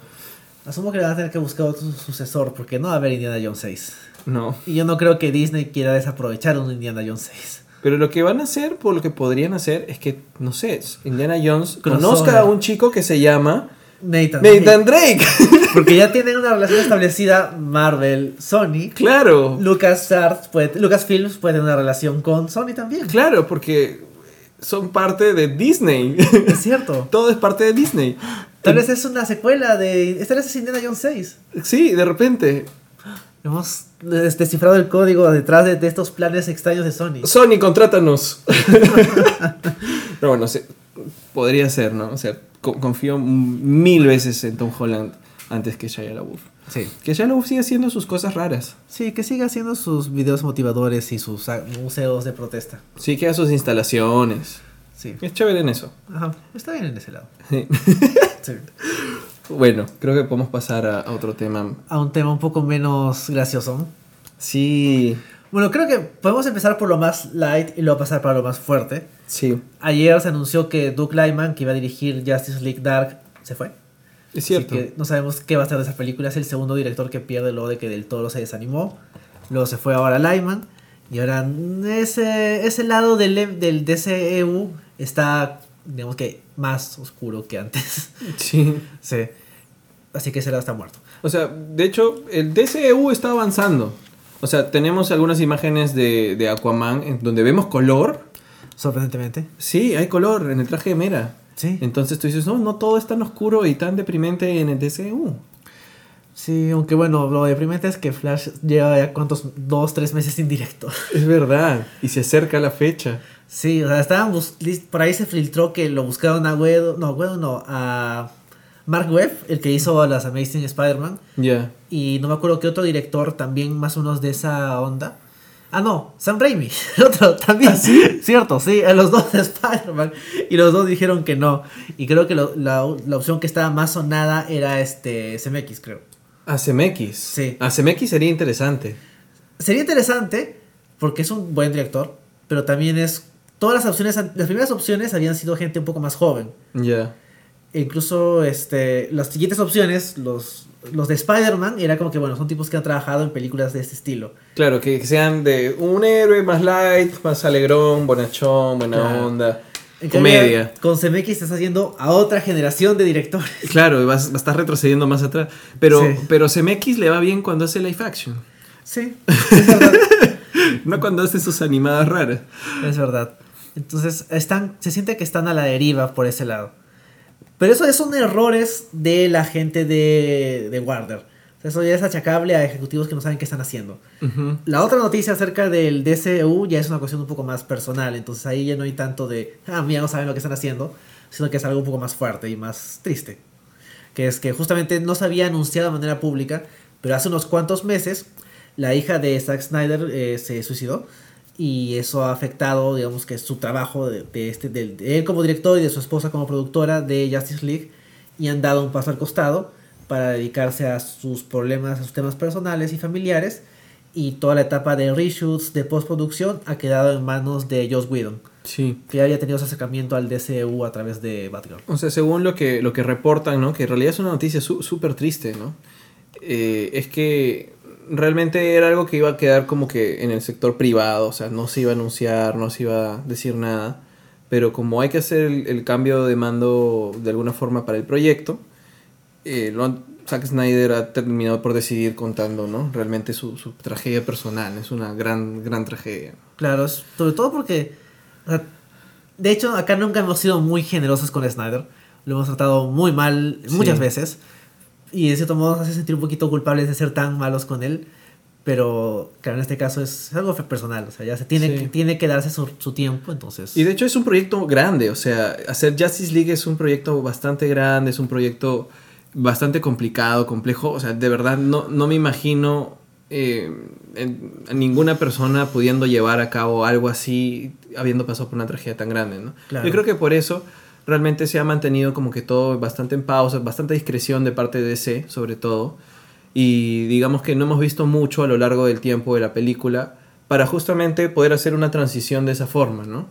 Asumo que le van a tener que buscar otro su- sucesor porque no va a haber Indiana Jones 6. No, Y yo no creo que Disney quiera desaprovechar un Indiana Jones 6. pero lo que van a hacer, por lo que podrían hacer, es que, no sé, Indiana Jones Crossover. conozca a un chico que se llama Nathan. Nathan Drake. Porque ya tienen una relación establecida Marvel, Sony. claro, Lucas Arts puede, Lucasfilms puede tener una relación con Sony también. claro, porque son parte de Disney. Es cierto. Todo es parte de Disney. Tal vez es una secuela de. Esta vez es Indiana Jones 6. Sí, de repente. Hemos des- descifrado el código detrás de, de estos planes extraños de Sony. Sony, contrátanos. Pero bueno, podría ser, ¿no? O sea, co- confío mil veces en Tom Holland antes que Shia LaBeouf. Sí. Que Shia LaBeouf sigue haciendo sus cosas raras. Sí, que siga haciendo sus videos motivadores y sus ah, museos de protesta. Sí, que haga sus instalaciones. Sí. Es chévere en eso. Ajá. Está bien en ese lado. Sí. Sí. Bueno, creo que podemos pasar a, a otro tema. A un tema un poco menos gracioso. Sí, Bueno, creo que podemos empezar por lo más light y luego pasar para lo más fuerte. sí, Ayer se anunció que Doug Lyman, que iba a dirigir Justice League Dark, se fue. es cierto. Así que no sabemos qué va a ser de esa película. Es el segundo director que pierde luego de que Del Toro se desanimó. Luego se fue ahora Lyman. Y ahora ese, ese lado del, del DCEU está, digamos que, más oscuro que antes. Sí. sí. Así que lado está muerto. O sea, de hecho, el DCEU está avanzando. O sea, tenemos algunas imágenes de, de Aquaman en donde vemos color. Sorprendentemente. Sí, hay color en el traje de Mera. Sí. Entonces tú dices, no, no todo es tan oscuro y tan deprimente en el DCEU. Sí, aunque bueno, lo deprimente es que Flash lleva ya cuántos, dos, tres meses sin director. Es verdad. Y se acerca la fecha. Sí, o sea, estaban por ahí se filtró que lo buscaron a Guedo, no, Guedo no, a Mark Webb, el que hizo las Amazing Spider-Man, Ya. y no me acuerdo qué otro director también más o menos de esa onda. Ah, no, Sam Raimi, el otro también. Cierto, sí, a los dos de Spider-Man. Y los dos dijeron que no. Y creo que lo- la, la opción que estaba más sonada era este CMX, creo. A CMX. Sí. A CMX sería interesante. Sería interesante porque es un buen director, pero también es. Todas las opciones, las primeras opciones habían sido gente un poco más joven. Ya. E incluso este, las siguientes opciones, los, los de Spider-Man, era como que, bueno, son tipos que han trabajado en películas de este estilo. Claro, que sean de un héroe más light, más alegrón, bonachón, buena Claro. onda. En Comedia. Con CMX estás haciendo a otra generación de directores. Claro, vas, vas a estar retrocediendo más atrás. Pero, Sí. pero CMX le va bien cuando hace live action. Sí, es verdad. No cuando hace sus animadas raras. es verdad. Entonces, están, se siente que están a la deriva por ese lado. Pero eso son errores de la gente de, de Warner. Eso ya es achacable a ejecutivos que no saben qué están haciendo. La otra noticia acerca del DCU ya es una cuestión un poco más personal, entonces ahí ya no hay tanto de, ah, mira, no saben lo que están haciendo, sino que es algo un poco más fuerte y más triste. Que es que justamente no se había anunciado de manera pública, pero hace unos cuantos meses la hija de Zack Snyder eh, se suicidó y eso ha afectado, digamos que su trabajo de, de este, del- de él como director y de su esposa como productora de Justice League y han dado un paso al costado para dedicarse a sus problemas, a sus temas personales y familiares y toda la etapa de reshoots, de postproducción ha quedado en manos de Joss Whedon, Sí. que ya había tenido ese acercamiento al DCU a través de Batgirl. O sea, según lo que, lo que reportan, ¿no? Que en realidad es una noticia su- súper triste, ¿no? Eh, es que realmente era algo que iba a quedar como que en el sector privado, o sea, no se iba a anunciar, no se iba a decir nada. Pero como hay que hacer el, el cambio de mando de alguna forma para el proyecto, eh, lo Zack Snyder ha terminado por decidir contando, ¿no? Realmente su, su tragedia personal, es una gran, gran tragedia. Claro, sobre todo porque, de hecho, acá nunca hemos sido muy generosos con Snyder, lo hemos tratado muy mal muchas Sí. veces y de cierto modo nos hace sentir un poquito culpables de ser tan malos con él. Pero, claro, en este caso es algo personal, o sea, ya se tiene, Sí. que, tiene que darse su, su tiempo, entonces... Y de hecho es un proyecto grande, o sea, hacer Justice League es un proyecto bastante grande, es un proyecto bastante complicado, complejo, o sea, de verdad no, no me imagino eh, en- ninguna persona pudiendo llevar a cabo algo así habiendo pasado por una tragedia tan grande, ¿no? Claro. Yo creo que por eso realmente se ha mantenido como que todo bastante en pausa, bastante discreción de parte de DC, sobre todo. Y digamos que no hemos visto mucho a lo largo del tiempo de la película para justamente poder hacer una transición de esa forma, ¿no?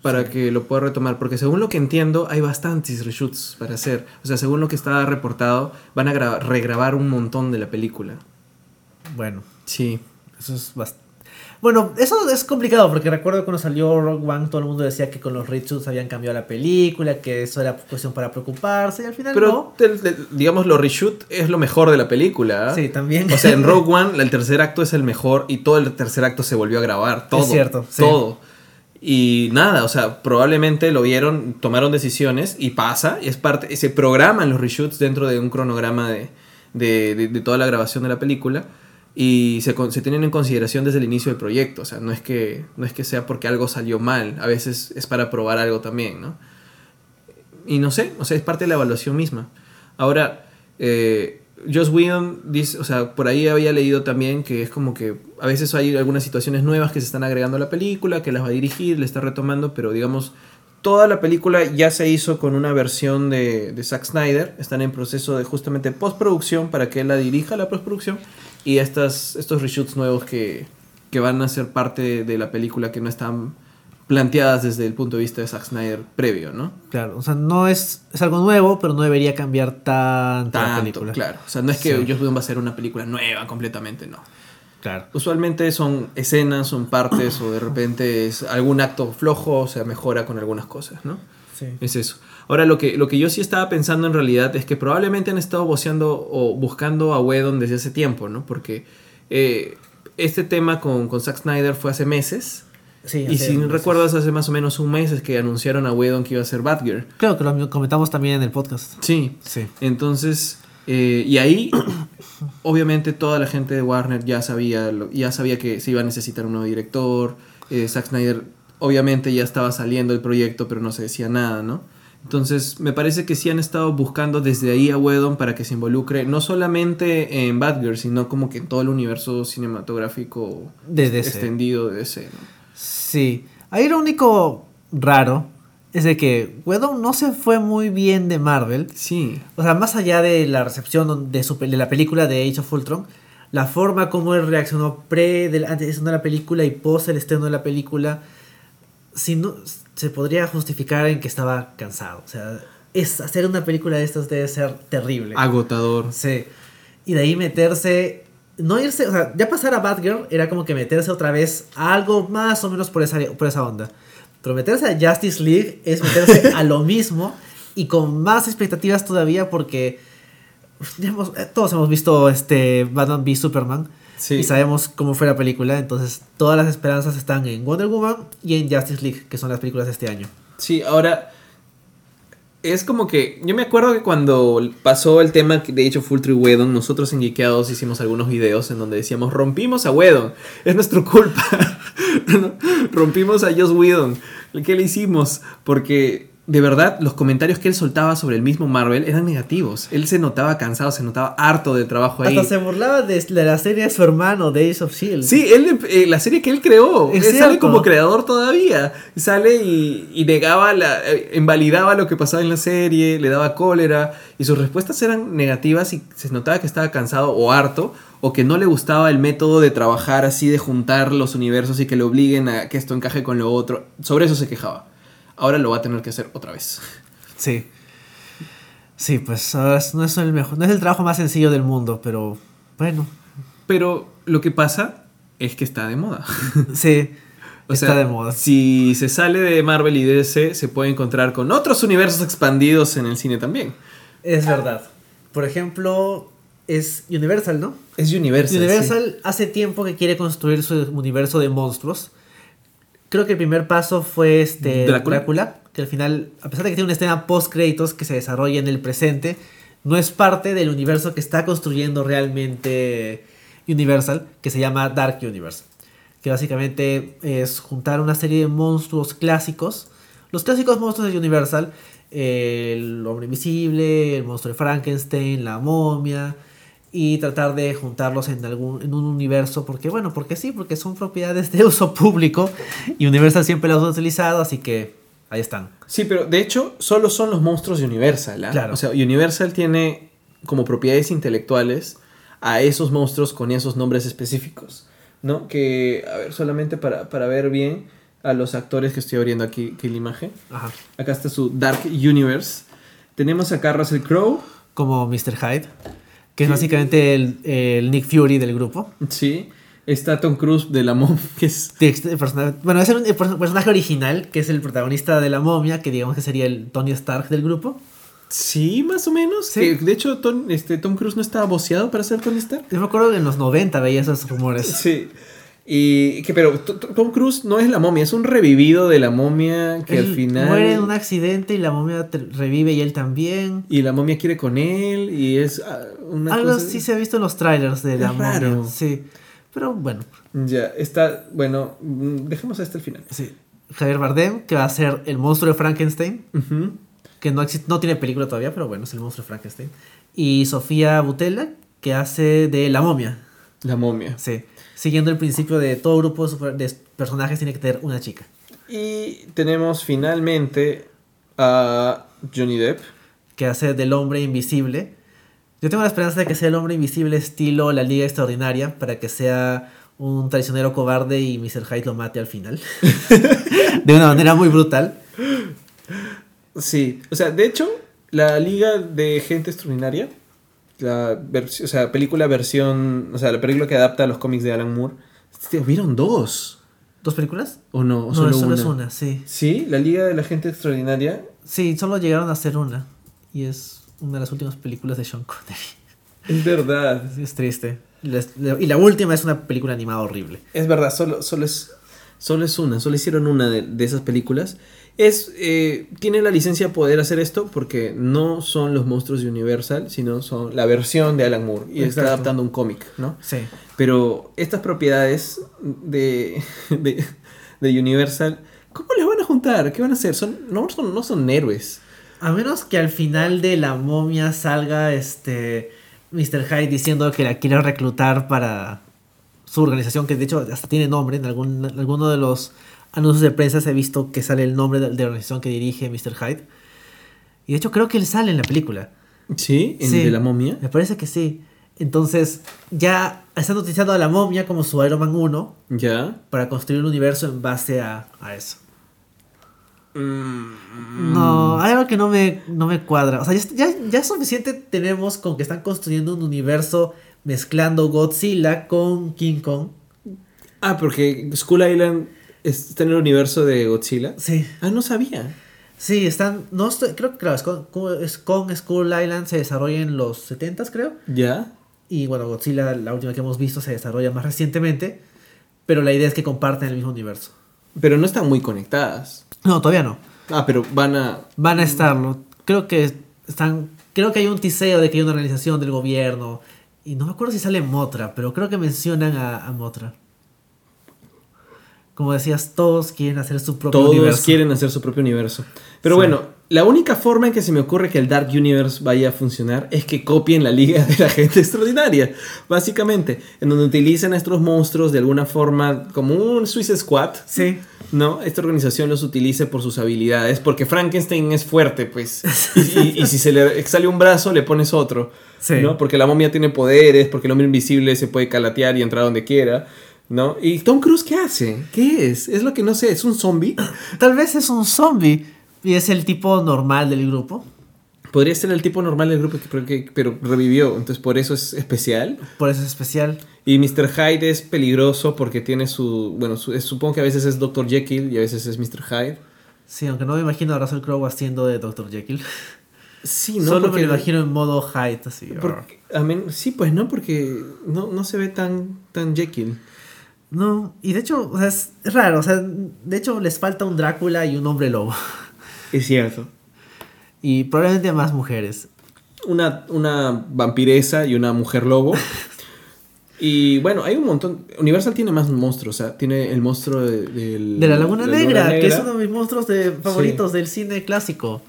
Para que lo pueda retomar, porque según lo que entiendo hay bastantes reshoots para hacer. O sea, según lo que está reportado, van a gra- regrabar un montón de la película. Bueno, Sí. eso es bastante... Bueno, eso es complicado porque recuerdo cuando salió Rogue One todo el mundo decía que con los reshoots habían cambiado la película, que eso era cuestión para preocuparse y al final Pero, el- el- digamos, lo reshoot es lo mejor de la película. no. ¿ah? Sí, también. O sea, en Rogue One el tercer acto es el mejor y todo el tercer acto se volvió a grabar. Todo. cierto, sí. Todo. Y nada, o sea, probablemente lo vieron, tomaron decisiones y pasa, y es parte, se programan los reshoots dentro de un cronograma de, de, de- de toda la grabación de la película y se, se tienen en consideración desde el inicio del proyecto, o sea, no es, que, no es que sea porque algo salió mal, a veces es para probar algo también, ¿no? Y no sé, o sea, es parte de la evaluación misma. Ahora, eh, Joss Whedon dice, o sea, por ahí había leído también que es como que a veces hay algunas situaciones nuevas que se están agregando a la película, que las va a dirigir, le está retomando, pero digamos, toda la película ya se hizo con una versión de, de Zack Snyder, están en proceso de justamente postproducción para que él la dirija la postproducción y estas, estos reshoots nuevos que, que van a ser parte de la película que no están planteadas desde el punto de vista de Zack Snyder previo, ¿no? Claro, o sea, no es, es algo nuevo, pero no debería cambiar tanto, la Tanto, película. claro. O sea, no es que Sí. Joss Whedon va a hacer una película nueva completamente, no. Claro. Usualmente son escenas, son partes o de repente es algún acto flojo, o sea, mejora con algunas cosas, ¿no? Sí. Es eso. Ahora, lo que, lo que yo sí estaba pensando en realidad es que probablemente han estado voceando o buscando a Whedon desde hace tiempo, ¿no? Porque eh, este tema con, con Zack Snyder fue hace meses. Sí, y hace si meses. recuerdas, hace más o menos un mes es que anunciaron a Whedon que iba a ser Batgirl. Creo que lo comentamos también en el podcast. Sí. Sí. Entonces, eh, y ahí, obviamente toda la gente de Warner ya sabía, ya sabía que se iba a necesitar un nuevo director. Eh, Zack Snyder, obviamente ya estaba saliendo el proyecto, pero no se decía nada, ¿no? Entonces, me parece que sí han estado buscando desde ahí a Whedon para que se involucre no solamente en Batgirl, sino como que en todo el universo cinematográfico De DC. extendido de DC, ¿no? Sí. Ahí lo único raro es de que Whedon no se fue muy bien de Marvel. Sí, O sea, más allá de la recepción de, su, de la película de Age of Ultron, la forma como él reaccionó pre, del, antes de la película y post el estreno de la película, si no, se podría justificar en que estaba cansado. O sea, es, hacer una película de estas debe ser terrible. agotador. Sí. Y de ahí meterse. No irse. O sea, ya pasar a Batgirl era como que meterse otra vez a algo más o menos por esa, por esa onda. Pero meterse a Justice League es meterse a lo mismo y con más expectativas todavía porque. eh, todos hemos visto este Batman v Superman. Sí. Y sabemos cómo fue la película. Entonces, todas las esperanzas están en Wonder Woman y en Justice League, que son las películas de este año. Sí, ahora es como que yo me acuerdo que cuando pasó el tema de hecho Full Tree Wedon, nosotros en Geekeados hicimos algunos videos en donde decíamos rompimos a Wedon, es nuestra culpa. rompimos a Joss Whedon. ¿Qué le hicimos? Porque de verdad los comentarios que él soltaba sobre el mismo Marvel eran negativos. Él se notaba cansado, se notaba harto del trabajo ahí. Hasta se burlaba de, la serie de su hermano, Days of Shield. Sí, él, eh, la serie que él creó. Es él sale como creador todavía. Sale y, y negaba, la, eh, invalidaba lo que pasaba en la serie, le daba cólera. Y sus respuestas eran negativas y se notaba que estaba cansado o harto. O que no le gustaba el método de trabajar así, de juntar los universos y que le obliguen a que esto encaje con lo otro. Sobre eso se quejaba. Ahora lo va a tener que hacer otra vez. Sí. Sí, pues ahora es- no es el mejor, no es el trabajo más sencillo del mundo, pero bueno, Pero lo que pasa es que está de moda. sí, O está sea, de moda. Si se sale de Marvel y DC, se puede encontrar con otros universos expandidos en el cine también. Es verdad. Por ejemplo, es Universal, ¿no? Es Universal. Universal hace tiempo que quiere construir su universo de monstruos. Creo que el primer paso fue este Drácula. Drácula, que al final, a pesar de que tiene una escena post créditos que se desarrolla en el presente, no es parte del universo que está construyendo realmente Universal, que se llama Dark Universe. Que básicamente es juntar una serie de monstruos clásicos. Los clásicos monstruos de Universal, el hombre invisible, el monstruo de Frankenstein, la momia, y tratar de juntarlos en algún en un universo porque bueno porque sí porque son propiedades de uso público y Universal siempre las ha utilizado así que ahí están Sí, pero de hecho, solo son los monstruos de Universal. ¿ah? Claro. O sea, Universal tiene como propiedades intelectuales a esos monstruos con esos nombres específicos. ¿No? Que, a ver, solamente para, para ver bien a los actores que estoy abriendo aquí, aquí la imagen. Ajá. Acá está su Dark Universe. Tenemos acá a Russell Crowe. como Mr. Hyde que es básicamente el, el Nick Fury del grupo Sí. Está Tom Cruise de la mom, que es el personaje- bueno es el, el perso- personaje original que es el protagonista de la momia que digamos que sería el Tony Stark del grupo Sí, más o menos. Sí. Que, de hecho, Tom, este, Tom Cruise no estaba voceado para ser Tony Stark. yo me acuerdo que en los 90 veía esos rumores Sí. Y que, pero Tom Cruise no es la momia, es un revivido de la momia que al final. Muere en un accidente y la momia revive y él también. Y la momia quiere con él y es ah, una Algo cosa- así se ha visto en los trailers de la raro. momia. Sí. Pero bueno, Ya, está, bueno, mm, dejemos hasta el final. sí. Javier Bardem, que va a ser el monstruo de Frankenstein. Ujú. que no, existe, no tiene película todavía, pero bueno, es el monstruo de Frankenstein. Y Sofía Butella, que hace de la momia. La momia. Sí. Siguiendo el principio de todo grupo de personajes tiene que tener una chica. Y tenemos finalmente a Johnny Depp. Que hace del hombre invisible. Yo tengo la esperanza de que sea el hombre invisible estilo la Liga Extraordinaria, para que sea un traicionero cobarde y Mr. Hyde lo mate al final. de una manera muy brutal. Sí, o sea, de hecho, la Liga de Gente Extraordinaria, la o sea, película versión, o sea, la película que adapta a los cómics de Alan Moore, hubieron dos, ¿Dos películas? ¿o no? ¿O No, solo solo una? es una, sí. Sí, la Liga de la Gente Extraordinaria. Sí, solo llegaron a hacer una. Y es una de las últimas películas de Sean Connery. Es verdad. Es triste. Y la última es una película animada horrible. Es verdad, solo, solo, es, solo es una, solo hicieron una de, de esas películas. Es, eh, tiene la licencia de poder hacer esto porque no son los monstruos de Universal, sino son la versión de Alan Moore y está adaptando un cómic, ¿no? Sí. Pero estas propiedades de, de, de Universal, ¿cómo las van a juntar? ¿Qué van a hacer? Son, no, son, no son héroes. A menos que al final de la momia salga este Mr. Hyde diciendo que la quiere reclutar para su organización, que de hecho hasta tiene nombre. En algún, en alguno de los anuncios de prensa se ha visto que sale el nombre de, de la organización que dirige Mr. Hyde. Y de hecho creo que él sale en la película. ¿Sí? ¿En Sí. de la momia. Me parece que sí. Entonces, ya están utilizando a la momia como su Iron Man 1 Ya. para construir un universo en base a, a eso. Mm. No, hay algo que no me, no me cuadra. O sea, ya, ya, ya suficiente tenemos con que están construyendo un universo mezclando Godzilla con King Kong. Ah, porque Skull Island está en el universo de Godzilla. Sí. Ah, no sabía. Sí, están. No estoy, creo que claro, es con, es con Skull Island se desarrolla en los 70s, creo. ¿Ya? Y bueno, Godzilla, la última que hemos visto, se desarrolla más recientemente. Pero la idea es que comparten el mismo universo. Pero no están muy conectadas. No, todavía no. Ah, pero van a... Van a estarlo. Creo que están. Creo que hay un tiseo de que hay una organización del gobierno. Y no me acuerdo si sale Motra, pero creo que mencionan a, a Motra. Como decías, todos quieren hacer su propio Todos universo. quieren hacer su propio universo. Pero Sí. bueno, la única forma en que se me ocurre que el Dark Universe vaya a funcionar es que copien la Liga de la Gente Extraordinaria. Básicamente, en donde utilicen a estos monstruos de alguna forma como un Swiss Squad. Sí. ¿no? Esta organización los utilice por sus habilidades, porque Frankenstein es fuerte, pues. Y, y- y si se le sale un brazo, le pones otro. Sí. ¿no? Porque la momia tiene poderes, porque el hombre invisible se puede calatear y entrar donde quiera. ¿No? ¿Y Tom Cruise qué hace? ¿Qué es? Es lo que no sé, ¿es un zombie? Tal vez es un zombie. Y es el tipo normal del grupo. Podría ser el tipo normal del grupo, que- pero, que- pero revivió, entonces por eso es especial. Por eso es especial. Y Mr. Hyde es peligroso porque tiene su. Bueno, su- supongo que a veces es Dr. Jekyll y a veces es Mr. Hyde. Sí, aunque no me imagino a Russell Crowe haciendo de Dr. Jekyll. Sí, ¿no? Solo Porque- me lo imagino en modo Hyde, así. Porque- a men- sí, pues no, porque no, no se ve tan, tan Jekyll. No, y de hecho, o sea, es raro. O sea, de hecho, les falta un Drácula y un hombre lobo. Es cierto. Y probablemente más mujeres. Una, una vampiresa y una mujer lobo. y bueno, hay un montón. Universal tiene más monstruos. O sea, tiene el monstruo de, del- De la Laguna de Negra, que es uno de mis monstruos de favoritos del cine clásico.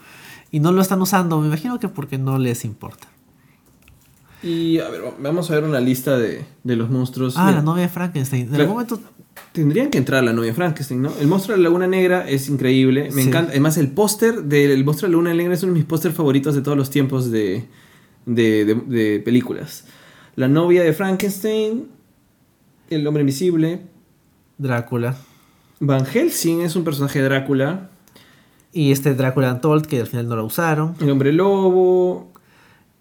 Y no lo están usando, me imagino que porque no les importa. Y a ver, vamos a ver una lista de, de los monstruos. Ah, Mira, la novia de Frankenstein. En Claro. algún momento. Tendrían que entrar la novia Frankenstein, ¿no? El monstruo de la Laguna Negra es increíble. Me Sí. encanta. Además, el póster del monstruo de la Laguna Negra es uno de mis pósters favoritos de todos los tiempos de, de, de- de películas. La novia de Frankenstein, el hombre invisible. Drácula. Van Helsing es un personaje de Drácula. Y este Drácula Untold, que al final no lo usaron. El hombre lobo.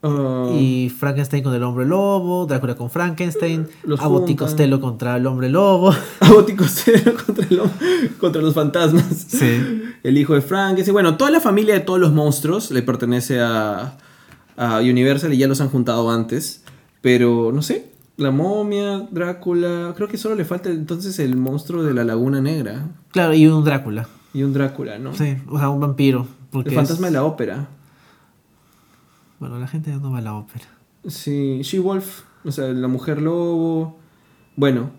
Ah, Y Frankenstein con el hombre lobo. Drácula con Frankenstein. Los Abbott y juntan. Costello contra el hombre lobo. Abbott y Costello contra, el contra los fantasmas. Sí. El hijo de Frankenstein. Bueno, toda la familia de todos los monstruos le pertenece a, a Universal y ya los han juntado antes. Pero no sé. La momia, Drácula. Creo que solo le falta entonces el monstruo de la Laguna Negra. Claro, y un Drácula. Y un Drácula, ¿no? Sí, o sea, un vampiro. Porque el fantasma es- de la ópera. Bueno, la gente ya no va a la ópera. Sí, She-Wolf, o sea, la mujer lobo. Bueno,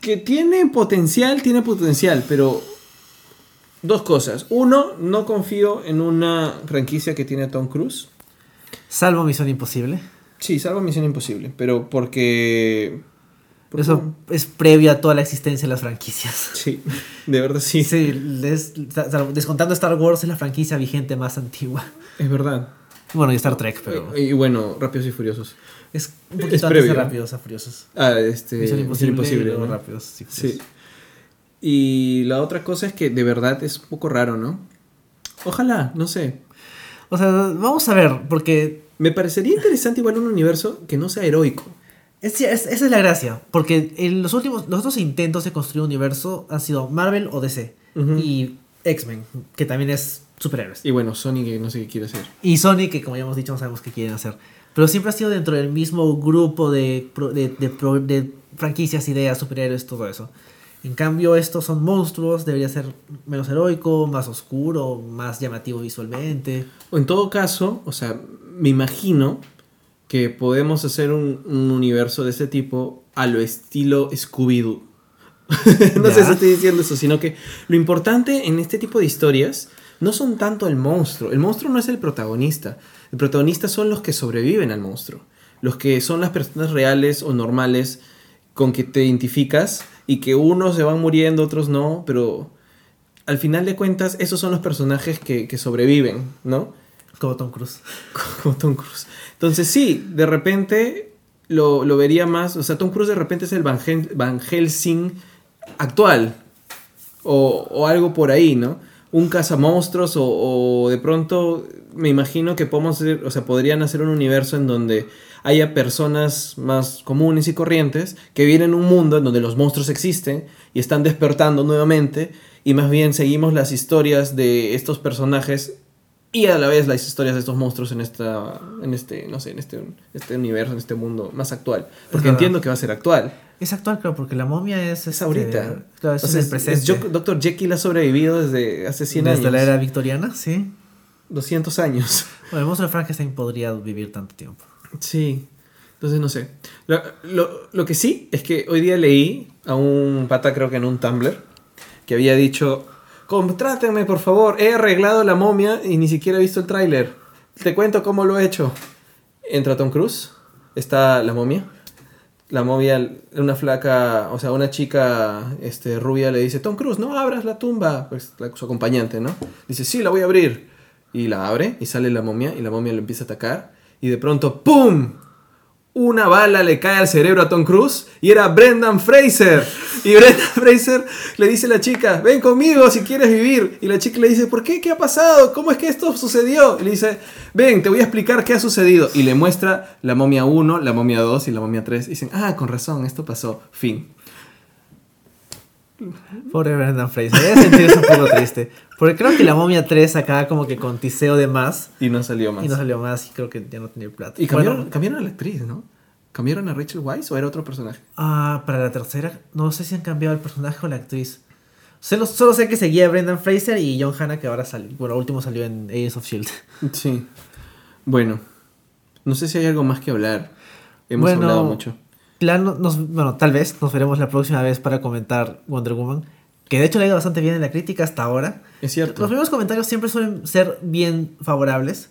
que tiene potencial, tiene potencial, pero dos cosas. Uno, no confío en una franquicia que tiene a Tom Cruise. Salvo Misión Imposible. Sí, salvo Misión Imposible, pero porque... Eso es previo a toda la existencia de las franquicias. Sí, de verdad sí. Sí, descontando Star Wars es la franquicia vigente más antigua. Es verdad. Bueno, y Star Trek, pero Y, y bueno, Rápidos y Furiosos. es un es poquito antes previo. de Rápidos a Furiosos. Ah, este... Misión Imposible, y luego ¿no? Rápidos. Sí, Sí. Y la otra cosa es que de verdad es un poco raro, ¿no? Ojalá, no sé. O sea, vamos a ver, porque Me parecería interesante igual un universo que no sea heroico. es- es- esa es la gracia. Porque en los últimos, los otros intentos de construir un universo han sido Marvel o DC. Ujú. Y X-Men, que también es superhéroes. Y bueno, Sony que no sé qué quiere hacer. Y Sony, que como ya hemos dicho, no sabemos qué quieren hacer. Pero siempre ha sido dentro del mismo grupo de, pro- de, de pro- de franquicias, ideas, superhéroes, todo eso. En cambio, estos son monstruos, debería ser menos heroico, más oscuro, más llamativo visualmente. O en todo caso, o sea, me imagino que podemos hacer un, un universo de ese tipo a lo estilo Scooby-Doo. no sé Ya. si estoy diciendo eso, sino que lo importante en este tipo de historias no son tanto el monstruo. El monstruo no es el protagonista. El protagonista son los que sobreviven al monstruo. Los que son las personas reales o normales con que te identificas y que unos se van muriendo, otros no, pero al final de cuentas esos son los personajes que, que sobreviven, ¿no? Como Tom Cruise. Como Tom Cruise. Entonces sí, de repente lo, lo vería más, o sea, Tom Cruise de repente es el Van, Hel- Van Helsing actual, o, o algo por ahí, ¿no? Un cazamonstruos o, o de pronto me imagino que podemos hacer, o sea, podrían hacer un universo en donde haya personas más comunes y corrientes que vienen en un mundo en donde los monstruos existen y están despertando nuevamente y más bien seguimos las historias de estos personajes y a la vez las historias de estos monstruos en esta en este no sé en este, este universo en este mundo más actual. Porque entiendo que va a ser actual Es actual, claro, porque la momia es... es este, ahorita Claro, es O en sea, el es- presente. es Dr. Jekyll ha sobrevivido desde hace 100 Desde años la era victoriana, sí. 200 años Bueno, el monstruo de Frankenstein podría vivir tanto tiempo. sí entonces no sé lo, lo- lo que sí es que hoy día leí a un pata creo que en un Tumblr que había dicho contrátenme por favor he arreglado la momia y ni siquiera he visto el tráiler te cuento cómo lo he hecho entra Tom Cruise está la momia la momia una flaca o sea una chica este rubia le dice Tom Cruise no abras la tumba pues la- su acompañante no dice sí la voy a abrir y la abre y sale la momia y la momia lo empieza a atacar y de pronto ¡pum! Una bala le cae al cerebro a Tom Cruise y era Brendan Fraser. Y Brendan Fraser le dice a la chica, ven conmigo si quieres vivir. Y la chica le dice, ¿por qué? ¿Qué ha pasado? ¿Cómo es que esto sucedió? Y le dice, ven, te voy a explicar qué ha sucedido. Y le muestra la momia 1, la momia 2 y la momia 3. Y dicen, ah, con razón, esto pasó. Fin. Pobre Brendan Fraser, sentirse un poco triste. Porque creo que la momia 3 acaba como que con tiseo de más. Y no salió más. Y no salió más y creo que ya no tenía plata. Y cambiaron, Bueno, cambiaron a la actriz, ¿no? ¿Cambiaron a Rachel Weisz o era otro personaje? ah, para la tercera, no sé si han cambiado el personaje o la actriz. Solo, solo sé que seguía a Brendan Fraser y John Hanna que ahora salió, bueno, último salió en Agents of Shield. Sí. Bueno, no sé si hay algo más que hablar. Hemos Bueno, hablado mucho. Claro, nos, bueno, tal vez nos veremos la próxima vez para comentar Wonder Woman. Que de hecho le ha ido bastante bien en la crítica hasta ahora. Es cierto. Los primeros comentarios siempre suelen ser bien favorables.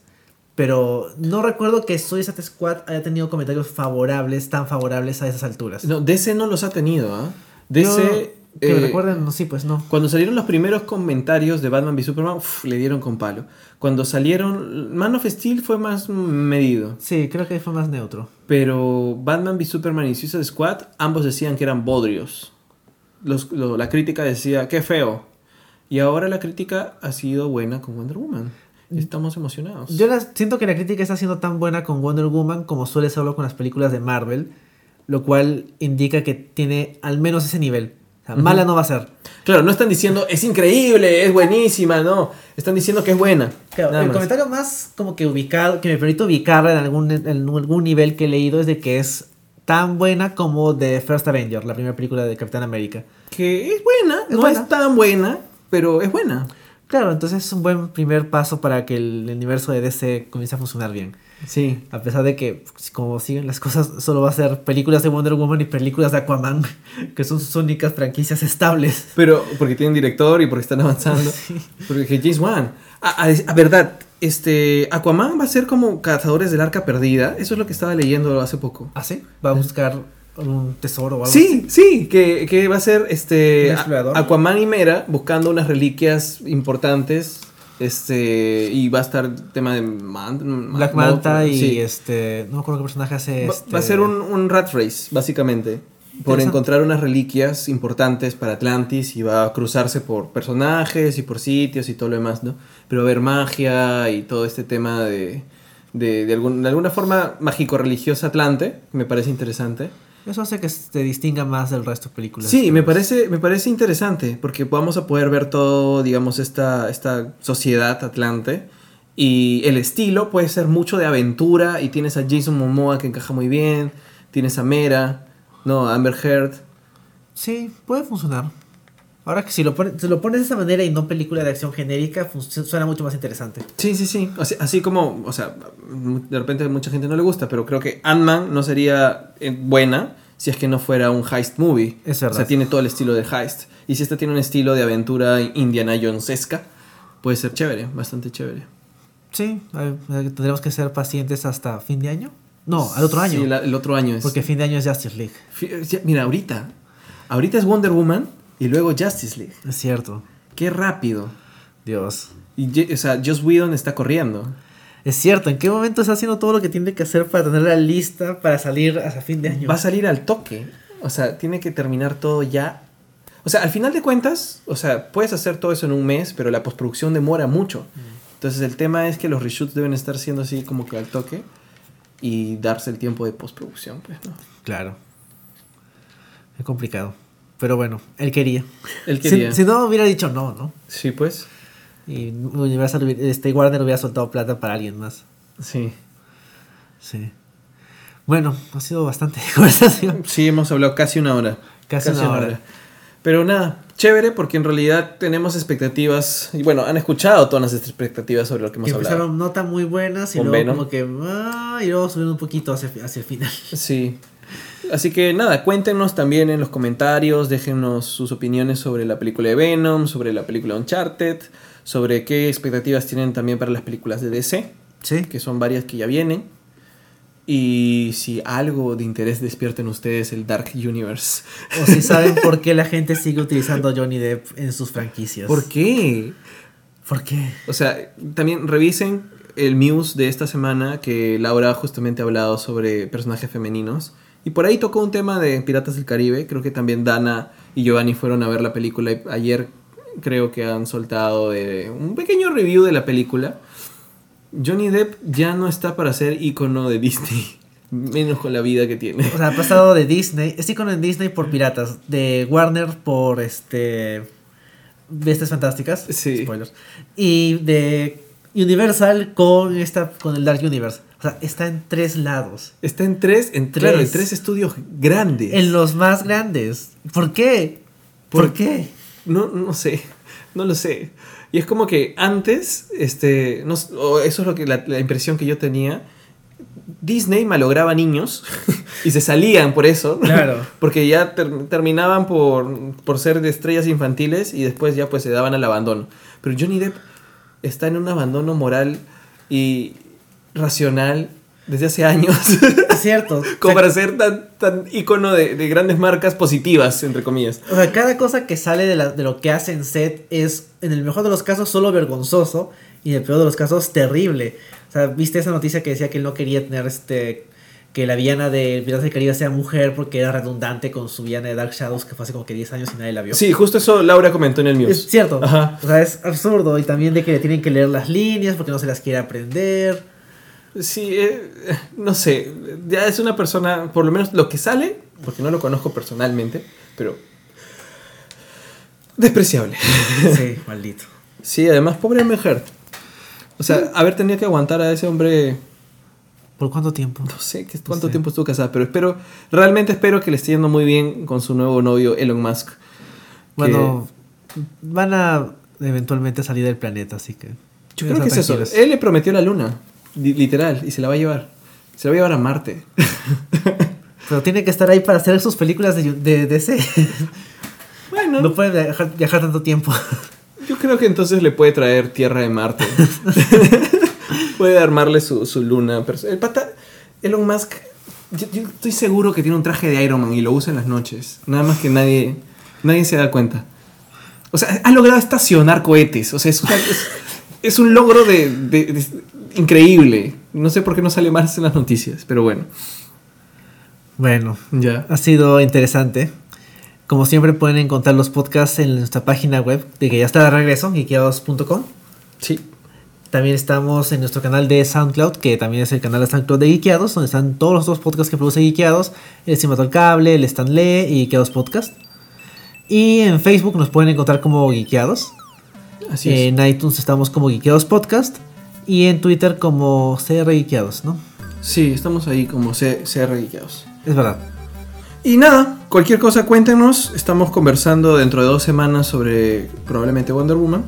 Pero no recuerdo que Suicide Squad haya tenido comentarios favorables, tan favorables a esas alturas. No, DC no los ha tenido, ¿ah? DC. Yo- que eh, recuerden, no, sí, pues no. Cuando salieron los primeros comentarios de Batman v Superman, uf, le dieron con palo. Cuando salieron. Man of Steel fue más medido. Sí, creo que fue más neutro. Pero Batman v Superman y Suicide Squad, ambos decían que eran bodrios. Los- lo- la crítica decía, qué feo. Y ahora la crítica ha sido buena con Wonder Woman. Estamos emocionados. Yo la- siento que la crítica está siendo tan buena con Wonder Woman como suele serlo con las películas de Marvel. Lo cual indica que tiene al menos ese nivel. O sea, mala no va a ser. Claro, no están diciendo es increíble, es buenísima, no. Están diciendo que es buena. Claro, el más. comentario más como que ubicado, que me permite ubicarla en algún, en algún nivel que he leído es de que es tan buena como The First Avenger, la primera película de Capitán América. Que es buena, Es no buena. es tan buena, pero es buena. Claro, entonces es un buen primer paso para que el universo de DC comience a funcionar bien. Sí. A pesar de que, pues, como siguen las cosas, solo va a ser películas de Wonder Woman y películas de Aquaman, que son sus únicas franquicias estables. Pero porque tienen director y porque están avanzando. Porque James Wan. A, a- a verdad, este Aquaman va a ser como Cazadores del Arca Perdida. Eso es lo que estaba leyendo hace poco. ¿Ah, sí? Va a buscar un tesoro o algo Sí, sí, que, que va a ser este. A- Aquaman y Mera buscando unas reliquias importantes. Este, y va a estar tema de Man- Black Ma- Manta y sí. este. No me acuerdo qué personaje hace. Va, este- va a ser un, un rat race, básicamente. Por encontrar unas reliquias importantes para Atlantis y va a cruzarse por personajes y por sitios y todo lo demás, ¿no? Pero va a haber magia y todo este tema de, de, de algún- de alguna forma mágico-religiosa Atlante, me parece interesante. Eso hace que se distinga más del resto de películas. Sí, me parece, me parece interesante porque vamos a poder ver todo, digamos, esta, esta sociedad Atlante. Y el estilo puede ser mucho de aventura y tienes a Jason Momoa que encaja muy bien, tienes a Mera, no, Amber Heard. Sí, puede funcionar. Ahora que si lo, pones, si lo pones de esa manera y no película de acción genérica, suena mucho más interesante. Sí, sí, sí. Así, así como, o sea, de repente a mucha gente no le gusta, pero creo que Ant-Man no sería eh, buena si es que no fuera un heist movie. Es verdad. O sea, tiene todo el estilo de heist. Y si esta tiene un estilo de aventura Indiana Jonesesca, puede ser chévere, bastante chévere. Sí, tendremos que ser pacientes hasta fin de año. No, al otro año. Sí, la- el otro año es. Porque fin de año es Justice League. Mira, ahorita. Ahorita es Wonder Woman y luego Justice League. Es cierto. Qué rápido. Dios. Y, o sea, Joss Whedon está corriendo. Es cierto, ¿en qué momento está haciendo todo lo que tiene que hacer para tener la lista para salir hasta fin de año? Va a salir al toque. O sea, tiene que terminar todo ya. O sea, al final de cuentas, o sea, puedes hacer todo eso en un mes, pero la postproducción demora mucho. Entonces el tema es que los reshoots deben estar siendo así como que al toque y darse el tiempo de postproducción, pues, ¿no? Claro. Es complicado. Pero bueno, él quería. Él Si- quería. Si, no, hubiera dicho no, ¿no? Sí, pues. Y Universal, este, Warner hubiera soltado plata para alguien más. Sí. Sí. Bueno, ha sido bastante conversación. Sí, hemos hablado casi una hora. Casi una hora. Pero nada, chévere porque en realidad tenemos expectativas. Y bueno, han escuchado todas las expectativas sobre lo que hemos Que hablado. empezaron no tan muy buenas y Con luego Venom. como que... ah, y luego subieron un poquito hacia, hacia el final. Sí. Así que nada, cuéntenos también en los comentarios, déjenos sus opiniones sobre la película de Venom, sobre la película Uncharted, sobre qué expectativas tienen también para las películas de DC, Sí. que son varias que ya vienen. Y si algo de interés despierta en ustedes el Dark Universe. O si saben por qué la gente sigue utilizando a Johnny Depp en sus franquicias. ¿Por qué? ¿Por qué? O sea, también revisen el Muse de esta semana que Laura justamente ha hablado sobre personajes femeninos. Y por ahí tocó un tema de Piratas del Caribe. Creo que también Dana y Giovanni fueron a ver la película. y ayer creo que han soltado de un pequeño review de la película. Johnny Depp ya no está para ser icono de Disney. Menos con la vida que tiene. O sea, ha pasado de Disney, es icono en Disney por piratas, de Warner por este Bestias Fantásticas, Sí. spoilers, y de Universal con esta con el Dark Universe. O sea, está en tres lados, Está en tres, en, Tres. claro, en tres estudios grandes. en los más grandes. ¿Por qué? ¿Por, ¿Por qué? No, no sé, no lo sé. Y es como que antes, este, no, eso es lo que la, la impresión que yo tenía. Disney malograba niños y se salían por eso. Claro. Porque ya ter- terminaban por, por ser de estrellas infantiles y después ya pues se daban al abandono. Pero Johnny Depp está en un abandono moral y racional desde hace años. Es cierto. como O sea, para ser tan, tan ícono de, de grandes marcas positivas, entre comillas. O sea, cada cosa que sale de, la- de lo que hace en set es, en el mejor de los casos, solo vergonzoso y en el peor de los casos, terrible. O sea, ¿viste esa noticia que decía que él no quería tener este. que la villana de Piratas del Caribe sea mujer porque era redundante con su villana de Dark Shadows que fue hace como que 10 años y nadie la vio? Sí, justo eso Laura comentó en el news. Es cierto. Ajá. O sea, es absurdo. Y también de que le tienen que leer las líneas porque no se las quiere aprender. Sí, eh, no sé. Ya es una persona, por lo menos lo que sale, porque no lo conozco personalmente, pero. despreciable. Sí, maldito. Sí, además, pobre mujer. O sea, haber tenido que aguantar a ese hombre ¿Por cuánto tiempo? No sé cuánto sé. tiempo estuvo casada, pero espero, realmente espero que le esté yendo muy bien con su nuevo novio Elon Musk. que- Bueno, van a eventualmente salir del planeta, así que. yo creo que es eso. Él le prometió la luna, literal, y se la va a llevar. Se la va a llevar a Marte. Pero tiene que estar ahí para hacer sus películas de, de DC. bueno, No puede viajar, viajar tanto tiempo. yo creo que entonces le puede traer tierra de Marte. puede armarle su, su luna. Pero el pata, Elon Musk, yo, yo estoy seguro que tiene un traje de Iron Man y lo usa en las noches. Nada más que nadie, nadie se da cuenta. O sea, ha logrado estacionar cohetes. O sea, es, una- es- es un logro de, de- de- increíble. No sé por qué no sale más en las noticias, pero bueno. Bueno, Ya. ha sido interesante. Como siempre pueden encontrar los podcasts en nuestra página web de que ya está de regreso, geekeados.com. Sí. También estamos en nuestro canal de SoundCloud, que también es el canal de SoundCloud de Geekeados, donde están todos los dos podcasts que produce Geekeados, el Cimato al Cable, el Stanley y Geekeados Podcast. Y en Facebook nos pueden encontrar como Geekeados. Así es. En iTunes estamos como Geekeados Podcast. Y en Twitter como CR Geekeados, ¿no? Sí, estamos ahí como C- CR Geekeados. Es verdad. Y nada, cualquier cosa cuéntenos. Estamos conversando dentro de dos semanas sobre probablemente Wonder Woman.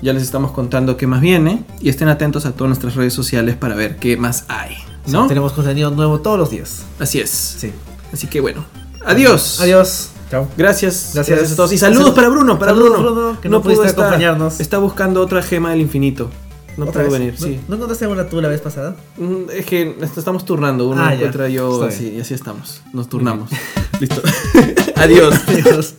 Ya les estamos contando qué más viene. Y estén atentos a todas nuestras redes sociales para ver qué más hay. ¿No? Tenemos contenido nuevo todos los días. Así es. Sí. Así que bueno. Adiós. Adiós. Chao. Gracias, Gracias. gracias. a todos. Y saludos Saludos. para Bruno, para Saludos, Bruno. Bruno, que no pudo pudiste estar. acompañarnos. Está buscando otra gema del infinito. No ¿Otra pudo vez? venir, ¿No, sí. ¿No una tú la vez pasada? Mm, Es que estamos turnando. Uno Ah, ya. encuentra yo así, bien. y así estamos. Nos turnamos. Listo. Adiós. Adiós.